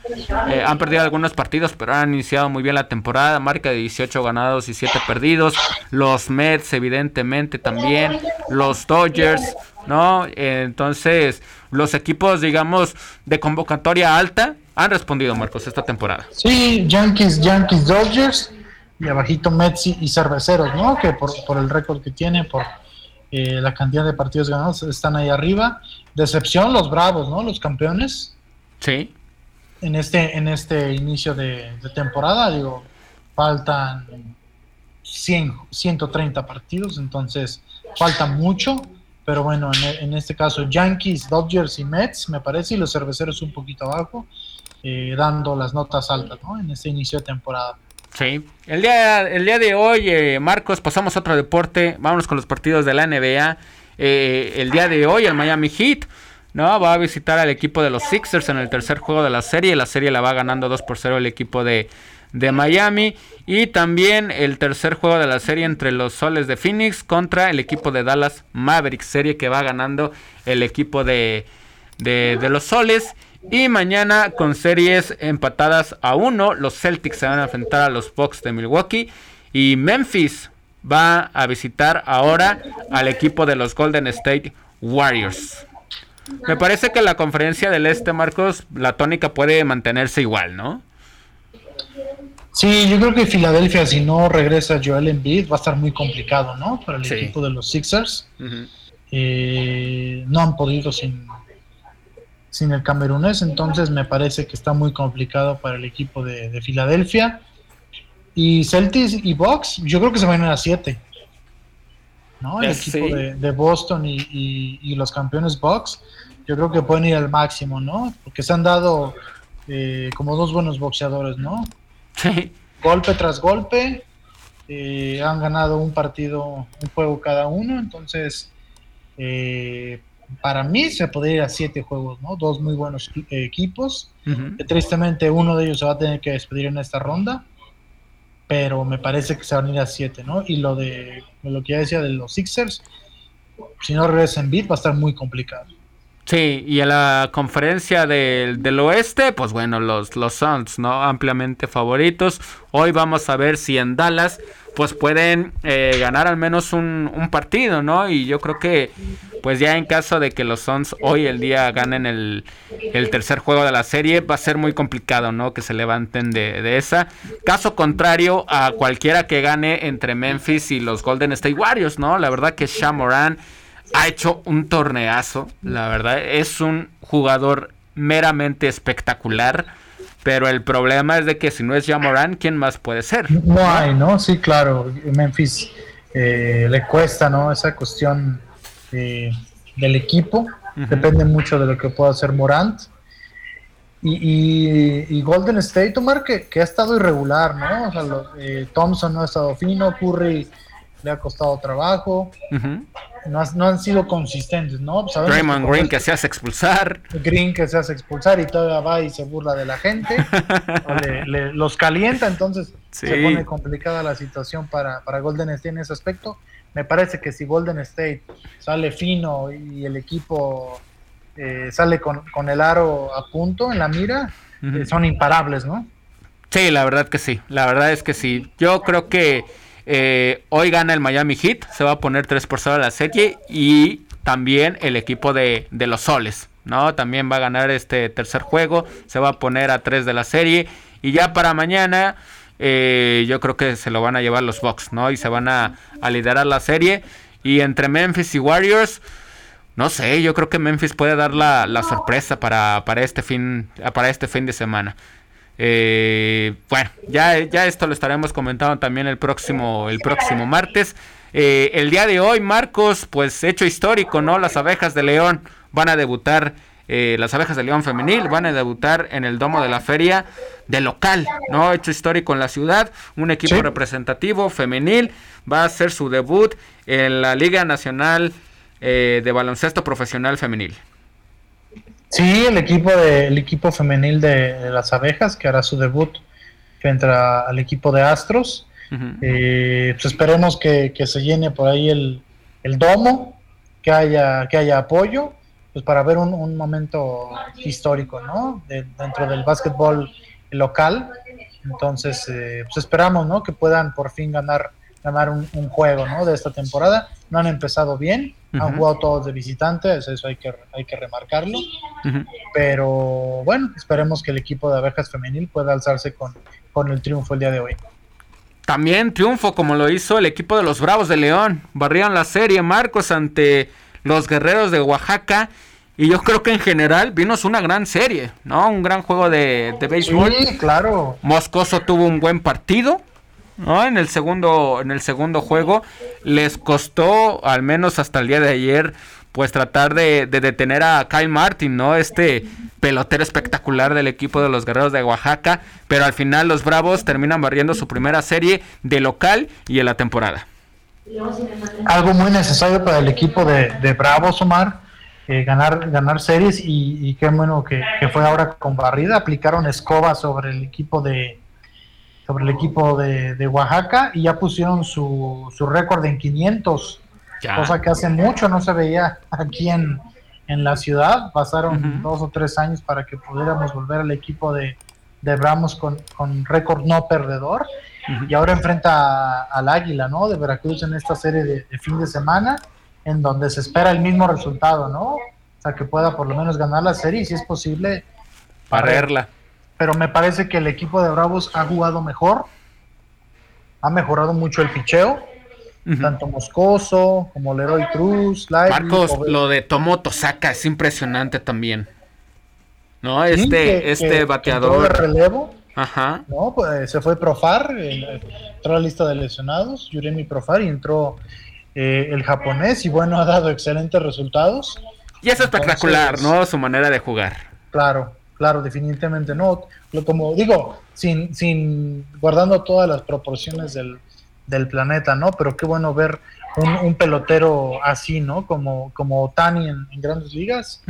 Eh, han perdido algunos partidos, pero han iniciado muy bien la temporada. Marca de 18 ganados y 7 perdidos. Los Mets, evidentemente, también. Los Dodgers, ¿no? entonces, los equipos, digamos, de convocatoria alta han respondido, Marcos, esta temporada. Sí, Yankees, Yankees, Dodgers. Y abajito Mets y Cerveceros, ¿no? Que por, por el récord que tiene, por eh, la cantidad de partidos ganados, están ahí arriba. Decepción, los Bravos, ¿no? Los campeones Sí. En este, en este inicio de, temporada, digo, faltan 100, 130 partidos, entonces falta mucho, pero bueno, en, este caso Yankees, Dodgers y Mets, me parece, y los cerveceros un poquito abajo, eh, dando las notas altas, ¿no? En este inicio de temporada. Sí, el día, el día de hoy, eh, Marcos, pasamos a otro deporte, vámonos con los partidos de la NBA. Eh, el día de hoy, el Miami Heat no, va a visitar al equipo de los Sixers en el tercer juego de la serie. La serie la va ganando 2 por 0 el equipo de, Miami. Y también el tercer juego de la serie entre los Soles de Phoenix contra el equipo de Dallas Mavericks. Serie que va ganando el equipo de, de, de los Soles. Y mañana con series empatadas a uno, los Celtics se van a enfrentar a los Bucks de Milwaukee. Y Memphis va a visitar ahora al equipo de los Golden State Warriors. Me parece que la conferencia del Este, Marcos, la tónica puede mantenerse igual, ¿no? Sí, yo creo que Filadelfia, si no regresa Joel Embiid, va a estar muy complicado, ¿no? Para el equipo de los Sixers. Eh, no han podido sin, sin el camerunés, entonces me parece que está muy complicado para el equipo de, Filadelfia. Y Celtics y Bucks, yo creo que se van a ir a 7. ¿No? El equipo de, Boston y, los campeones Bucks, yo creo que pueden ir al máximo, ¿no? Porque se han dado eh, como dos buenos boxeadores, ¿no? Sí. Golpe tras golpe, eh, han ganado un partido, un juego cada uno, entonces eh, para mí se podría ir a siete juegos, ¿no? Dos muy buenos equipos. tristemente uno de ellos se va a tener que despedir en esta ronda, pero me parece que se van a ir a siete, ¿no? Y lo de lo que ya decía de los Sixers, si no regresan beat va a estar muy complicado. Sí, y en la conferencia del, del oeste, pues bueno, los, los Suns, ¿no? Ampliamente favoritos. Hoy vamos a ver si en Dallas, pues pueden eh, ganar al menos un, partido, ¿no? Y yo creo que, pues ya en caso de que los Suns hoy el día ganen el, el tercer juego de la serie, va a ser muy complicado, ¿no? Que se levanten de, de esa. Caso contrario a cualquiera que gane entre Memphis y los Golden State Warriors, ¿no? La verdad que Shamoran ha hecho un torneazo, la verdad. Es un jugador meramente espectacular. Pero el problema es de que si no es Jamoran, ¿quién más puede ser? No hay, ¿no? Sí, claro. Memphis eh, le cuesta, ¿no? Esa cuestión eh, del equipo. Depende mucho de lo que pueda hacer Morant. Y, Golden State, Omar, que, que, ha estado irregular, ¿no? O sea, eh, Thompson no ha estado fino, Curry le ha costado trabajo no, han sido consistentes, ¿no? Raymond Green que se hace expulsar. Green que se hace expulsar y todavía va y se burla de la gente. *laughs* los calienta, entonces se pone complicada la situación para, para Golden State en ese aspecto. Me parece que si Golden State sale fino y el equipo eh, sale con, el aro a punto en la mira, eh, son imparables, ¿no? Sí, la verdad que sí. La verdad es que sí. Yo creo que eh, hoy gana el Miami Heat, se va a poner 3 por 0 a la serie y también el equipo de, los Soles, ¿no? También va a ganar este tercer juego, se va a poner a 3 de la serie y ya para mañana eh, yo creo que se lo van a llevar los Bucks, ¿no? Y se van a, liderar la serie y entre Memphis y Warriors... No sé, yo creo que Memphis puede dar la, la sorpresa para, para, este fin, para este fin de semana. Eh, bueno, ya, ya esto lo estaremos comentando también el próximo, el próximo martes. Eh, el día de hoy, Marcos, pues hecho histórico, ¿no? Las abejas de León van a debutar, eh, las abejas de León femenil van a debutar en el domo de la feria de local, ¿no? Hecho histórico en la ciudad, un equipo representativo femenil va a hacer su debut en la Liga Nacional de Baloncesto Profesional Femenil. Sí, el equipo de, el equipo femenil de, las abejas que hará su debut frente al equipo de Astros. Eh, pues esperemos que, se llene por ahí el, domo, que haya, que haya apoyo, pues para ver un, momento histórico, ¿no? dentro del básquetbol local. Entonces, eh, pues esperamos, ¿no? Que puedan por fin ganar ganar un, juego ¿no? de esta temporada. No han empezado bien, han jugado todos de visitantes, eso hay que, hay que remarcarlo. Pero bueno, esperemos que el equipo de abejas femenil pueda alzarse con, con el triunfo el día de hoy. También triunfo como lo hizo el equipo de los Bravos de León. Barrieron la serie Marcos ante los Guerreros de Oaxaca. Y yo creo que en general vimos una gran serie, ¿no? Un gran juego de, de béisbol. Sí, claro. Moscoso tuvo un buen partido. ¿No? En el segundo, en el segundo juego les costó, al menos hasta el día de ayer, pues tratar de, detener a Kyle Martin, ¿no? Este pelotero espectacular del equipo de los Guerreros de Oaxaca, pero al final los Bravos terminan barriendo su primera serie de local y en la temporada. Algo muy necesario para el equipo de, Bravos, Omar, eh, ganar, ganar series y, qué bueno que, que, fue ahora con barrida, aplicaron escoba sobre el equipo de, sobre el equipo de, Oaxaca y ya pusieron su, su récord en 500, cosa que hace mucho no se veía aquí en, en la ciudad. Pasaron dos o tres años para que pudiéramos volver al equipo de, de Ramos con, con récord no perdedor. Y ahora enfrenta al Águila, ¿no? De Veracruz en esta serie de, fin de semana, en donde se espera el mismo resultado, ¿no? O sea, que pueda por lo menos ganar la serie y si es posible... Barrerla pero me parece que el equipo de Bravos ha jugado mejor, ha mejorado mucho el picheo, tanto Moscoso como Leroy Cruz, Marcos, lo de Tomo Tosaka es impresionante también. ¿No? Este, este bateador. de relevo. Ajá. No, pues, se fue Profar, entró a la lista de lesionados, Yuremi Profar, y entró eh, el japonés, y bueno, ha dado excelentes resultados. Y es espectacular, ¿no? Su manera de jugar. Claro, Claro, definitivamente no. Como digo, sin, sin guardando todas las proporciones del, del planeta, ¿no? Pero qué bueno ver un, pelotero así, ¿no? Como, como Otani en, grandes ligas.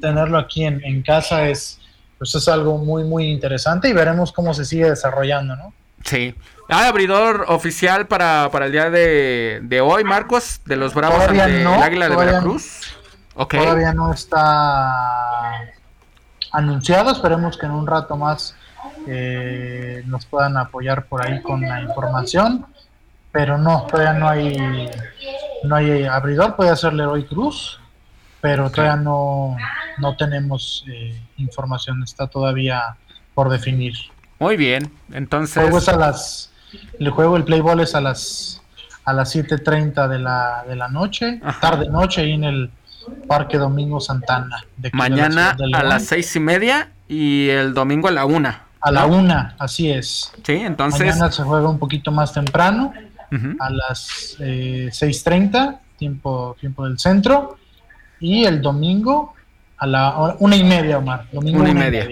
Tenerlo aquí en, en, casa es, pues es algo muy, muy interesante y veremos cómo se sigue desarrollando, ¿no? Sí. ¿Hay abridor oficial para, el día de, hoy, Marcos? De los Bravos ante el Águila de Veracruz. Todavía no está anunciado. Esperemos que en un rato más eh, nos puedan apoyar por ahí con la información. Pero no, todavía no hay no hay abridor, puede ser Leroy Cruz, pero todavía no, no tenemos eh, información, está todavía por definir. Muy bien, entonces... El juego es a las, el juego, el playball es a las a las 7.30 de la, de la noche, tarde noche, ahí en el Parque Domingo Santana. De Mañana a las seis y media y el domingo a la una. A la una, así es. Sí, entonces... Mañana se juega un poquito más temprano a las eh, 6.30, tiempo, tiempo del centro, y el domingo a la una y media, Omar. Domingo una, y, media.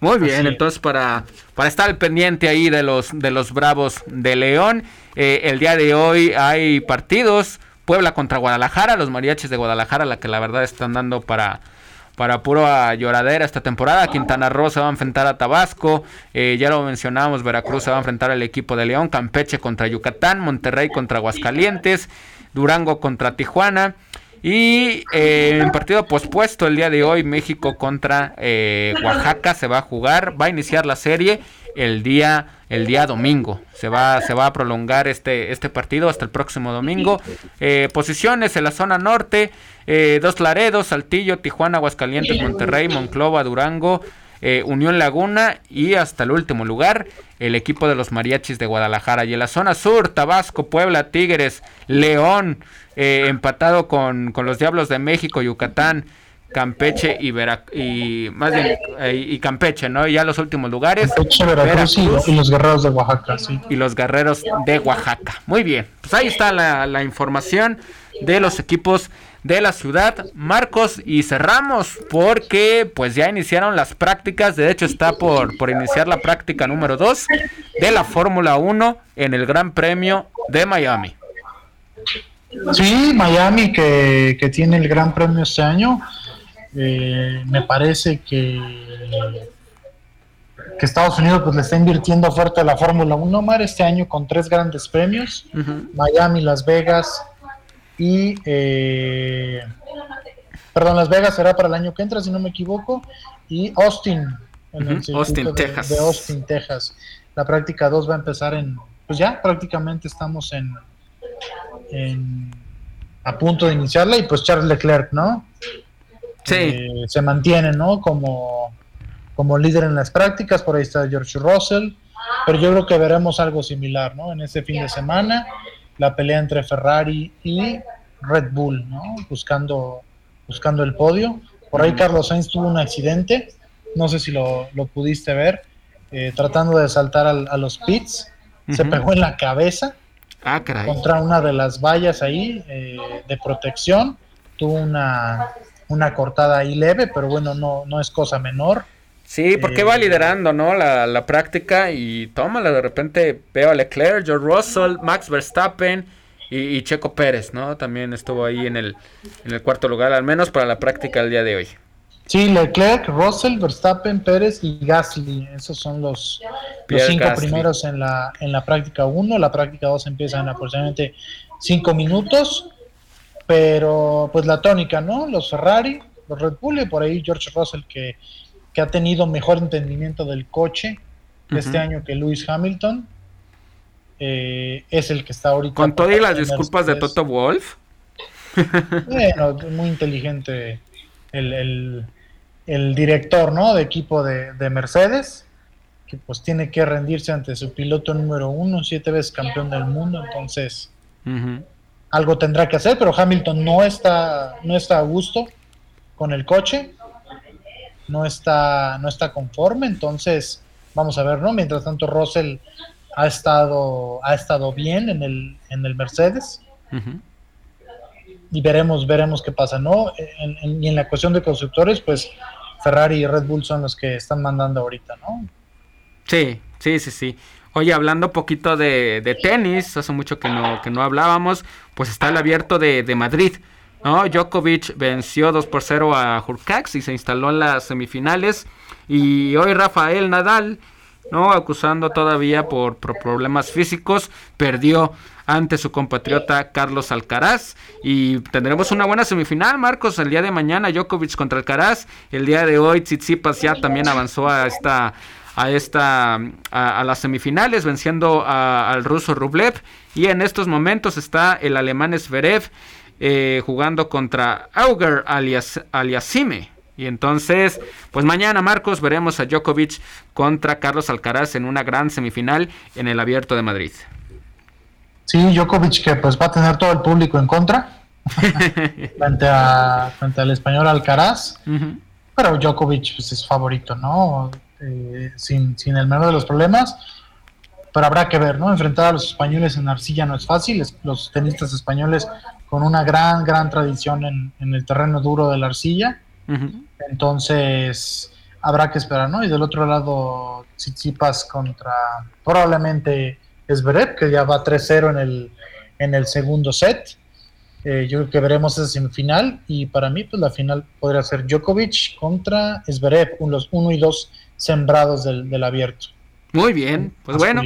Muy bien, entonces para, para estar pendiente ahí de los, de los Bravos de León, eh, el día de hoy hay partidos. Puebla contra Guadalajara, los mariachis de Guadalajara, la que la verdad están dando para, para puro lloradera esta temporada. Quintana Roo se va a enfrentar a Tabasco, eh, ya lo mencionamos, Veracruz se va a enfrentar al equipo de León, Campeche contra Yucatán, Monterrey contra Aguascalientes, Durango contra Tijuana. Y eh, en partido pospuesto el día de hoy, México contra eh, Oaxaca se va a jugar, va a iniciar la serie el día el día domingo. Se va, se va a prolongar este, este partido hasta el próximo domingo. Eh, posiciones en la zona norte, eh, Dos Laredos, Saltillo, Tijuana, Aguascalientes, Monterrey, Monclova, Durango, eh, Unión Laguna y hasta el último lugar el equipo de los mariachis de Guadalajara. Y en la zona sur, Tabasco, Puebla, Tigres, León, empatado con, con los Diablos de México, Yucatán. Campeche y y más bien eh, y Campeche, ¿no? Y ya los últimos lugares. Campeche, Veracruz, y, los guerreros de Oaxaca, sí. Y los guerreros de Oaxaca. Muy bien. Pues ahí está la, información de los equipos de la ciudad. Marcos, y cerramos porque pues ya iniciaron las prácticas. De hecho, está por, por iniciar la práctica número 2 de la Fórmula 1 en el Gran Premio de Miami. Sí, Miami que, que tiene el Gran Premio este año. Eh, me parece que, que Estados Unidos pues, le está invirtiendo fuerte a la Fórmula 1, Mar, este año con tres grandes premios, Miami, Las Vegas y... Eh, perdón, Las Vegas será para el año que entra, si no me equivoco, y Austin, en el Austin, de, Texas. de Austin, Texas. La práctica 2 va a empezar en, pues ya prácticamente estamos en, en a punto de iniciarla y pues Charles Leclerc, ¿no? Eh, se mantiene, ¿no? Como, como líder en las prácticas, por ahí está George Russell, pero yo creo que veremos algo similar, ¿no? En este fin de semana, la pelea entre Ferrari y Red Bull, ¿no? Buscando, buscando el podio. Por ahí Carlos Sainz tuvo un accidente, no sé si lo, pudiste ver, eh, tratando de saltar a los pits, se pegó en la cabeza ah, contra una de las vallas ahí eh, de protección, tuvo una, una cortada ahí leve, pero bueno, no, no es cosa menor. Sí, porque va eh, liderando, ¿no? La, la práctica y tómala, de repente veo a Leclerc, George Russell, Max Verstappen y, Checo Pérez, ¿no? También estuvo ahí en el, en el cuarto lugar, al menos para la práctica del día de hoy. Sí, Leclerc, Russell, Verstappen, Pérez y Gasly, esos son los, los cinco primeros en la, en la práctica 1, la práctica 2 empieza en aproximadamente cinco minutos pero pues la tónica, ¿no? Los Ferrari, los Red Bull y por ahí George Russell que, ha tenido mejor entendimiento del coche este año que Lewis Hamilton. Eh, es el que está ahorita. Con todas las disculpas de Toto Wolf. Bueno, muy inteligente el, director, ¿no? De equipo de, Mercedes, que pues tiene que rendirse ante su piloto número uno, siete veces campeón del mundo, entonces algo tendrá que hacer, pero Hamilton no está, no está a gusto con el coche, no está, no está conforme, entonces vamos a ver, ¿no? Mientras tanto, Russell ha estado, ha estado bien en el, en el Mercedes. Y veremos, veremos qué pasa, ¿no? y en la cuestión de constructores, pues Ferrari y Red Bull son los que están mandando ahorita, ¿no? Sí, sí, sí, sí. Oye, hablando un poquito de, tenis, hace mucho que no, que no hablábamos, pues está el abierto de, de Madrid. ¿no? Djokovic venció 2 por 0 a Hurkacz y se instaló en las semifinales. Y hoy Rafael Nadal, ¿no? acusando todavía por, problemas físicos, perdió ante su compatriota Carlos Alcaraz. Y tendremos una buena semifinal, Marcos, el día de mañana Djokovic contra Alcaraz. El día de hoy Tsitsipas ya también avanzó a esta a esta a, las semifinales venciendo al ruso Rublev y en estos momentos está el alemán Zverev eh, jugando contra Auger alias, Aliasime. Y entonces, pues mañana, Marcos, veremos a Djokovic contra Carlos Alcaraz en una gran semifinal en el Abierto de Madrid. Sí, Djokovic que pues va a tener todo el público en contra *laughs* frente, a, frente al español Alcaraz. Pero Djokovic pues, es favorito, ¿no? Eh, sin, sin el menor de los problemas pero habrá que ver, ¿no? Enfrentar a los españoles en arcilla no es fácil, los tenistas españoles con una gran, gran tradición en, el terreno duro de la arcilla, entonces habrá que esperar, ¿no? Y del otro lado, Tsitsipas contra probablemente Esberet, que ya va 3-0 en el, en el segundo set. Eh, yo creo que veremos esa semifinal y para mí pues la final podría ser Djokovic contra Esberet, los 1 y 2 sembrados del, del abierto. Muy bien, pues bueno.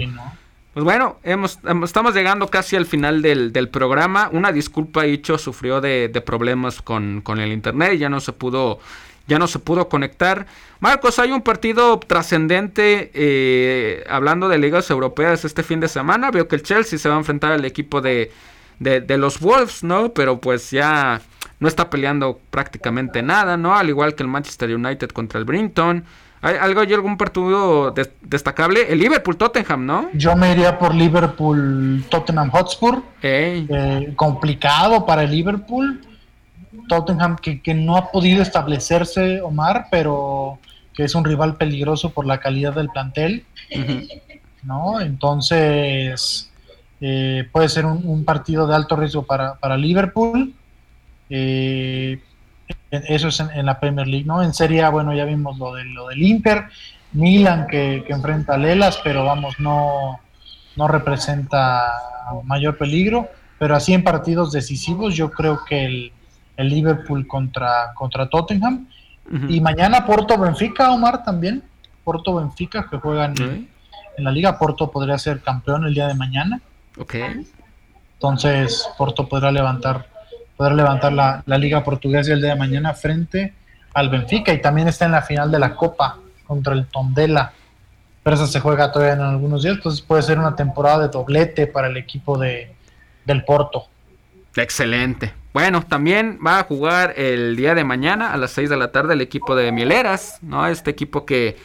Pues bueno, hemos, estamos llegando casi al final del, programa. Una disculpa, Icho sufrió de, problemas con, el internet y ya no se pudo, ya no se pudo conectar. Marcos, hay un partido trascendente eh, hablando de ligas europeas este fin de semana. Veo que el Chelsea se va a enfrentar al equipo de, de los Wolves, ¿no? Pero pues ya no está peleando prácticamente nada, ¿no? Al igual que el Manchester United contra el Brinton. ¿Hay algo, hay algún partido destacable? El Liverpool-Tottenham, ¿no? Yo me iría por Liverpool-Tottenham Hotspur. Eh, complicado para el Liverpool. Tottenham que, no ha podido establecerse, Omar, pero que es un rival peligroso por la calidad del plantel. ¿no? Entonces, eh, puede ser un, partido de alto riesgo para, para Liverpool. Eh, eso es en, la Premier League, ¿no? En Serie A, bueno, ya vimos lo, de, lo del Inter, Milan que, enfrenta a Lelas, pero vamos, no, no representa mayor peligro. Pero así en partidos decisivos, yo creo que el, Liverpool contra, contra Tottenham. Y mañana Porto Benfica, Omar, también. Porto Benfica que juegan en, la liga. Porto podría ser campeón el día de mañana. Ok. Entonces Porto podrá levantar poder levantar la, Liga Portuguesa el día de mañana frente al Benfica y también está en la final de la Copa contra el Tondela. Pero eso se juega todavía en algunos días, entonces puede ser una temporada de doblete para el equipo de, del Porto. Excelente. Bueno, también va a jugar el día de mañana a las 6 de la tarde el equipo de Mieleras, ¿no? Este equipo que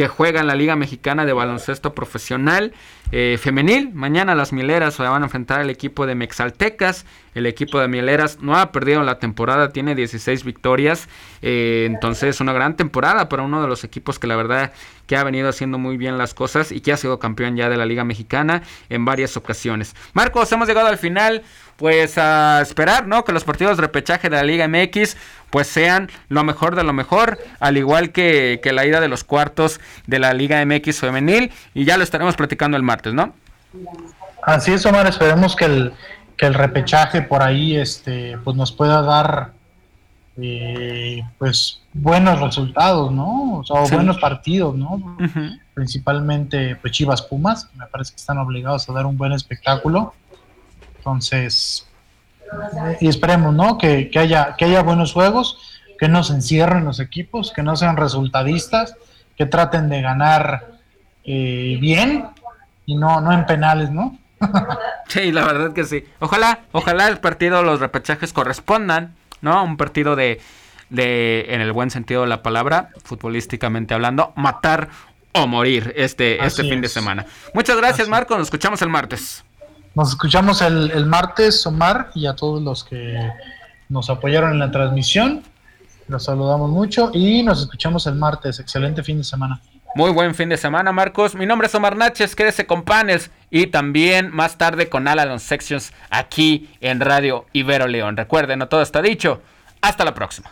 que juega en la Liga Mexicana de Baloncesto Profesional eh, Femenil. Mañana las Mileras se van a enfrentar al equipo de Mexaltecas. El equipo de Mileras no ha perdido la temporada, tiene 16 victorias. Eh, entonces, una gran temporada para uno de los equipos que la verdad que ha venido haciendo muy bien las cosas y que ha sido campeón ya de la Liga Mexicana en varias ocasiones. Marcos, hemos llegado al final. Pues a esperar, ¿no? Que los partidos de repechaje de la Liga MX pues sean lo mejor de lo mejor, al igual que, que la ida de los cuartos de la Liga MX femenil y ya lo estaremos platicando el martes, ¿no? Así es, Omar, esperemos que el, que el repechaje por ahí este, pues nos pueda dar eh, pues buenos resultados, ¿no? O sea, buenos partidos, ¿no? Principalmente pues Chivas Pumas, me parece que están obligados a dar un buen espectáculo. Entonces, y esperemos, ¿no? Que, haya, que haya buenos juegos, que no se encierren los equipos, que no sean resultadistas, que traten de ganar eh, bien y no, no en penales, ¿no? *laughs* sí, la verdad que sí. Ojalá, ojalá el partido, los repechajes correspondan, ¿no? Un partido de, de, en el buen sentido de la palabra, futbolísticamente hablando, matar o morir este, este fin de semana. Muchas gracias, Marco. Nos escuchamos el martes. Nos escuchamos el, el martes, Omar, y a todos los que nos apoyaron en la transmisión. Los saludamos mucho y nos escuchamos el martes. Excelente fin de semana. Muy buen fin de semana, Marcos. Mi nombre es Omar Naches, quédese con Panes y también más tarde con Alan Sections aquí en Radio Ibero León. Recuerden, no todo está dicho. Hasta la próxima.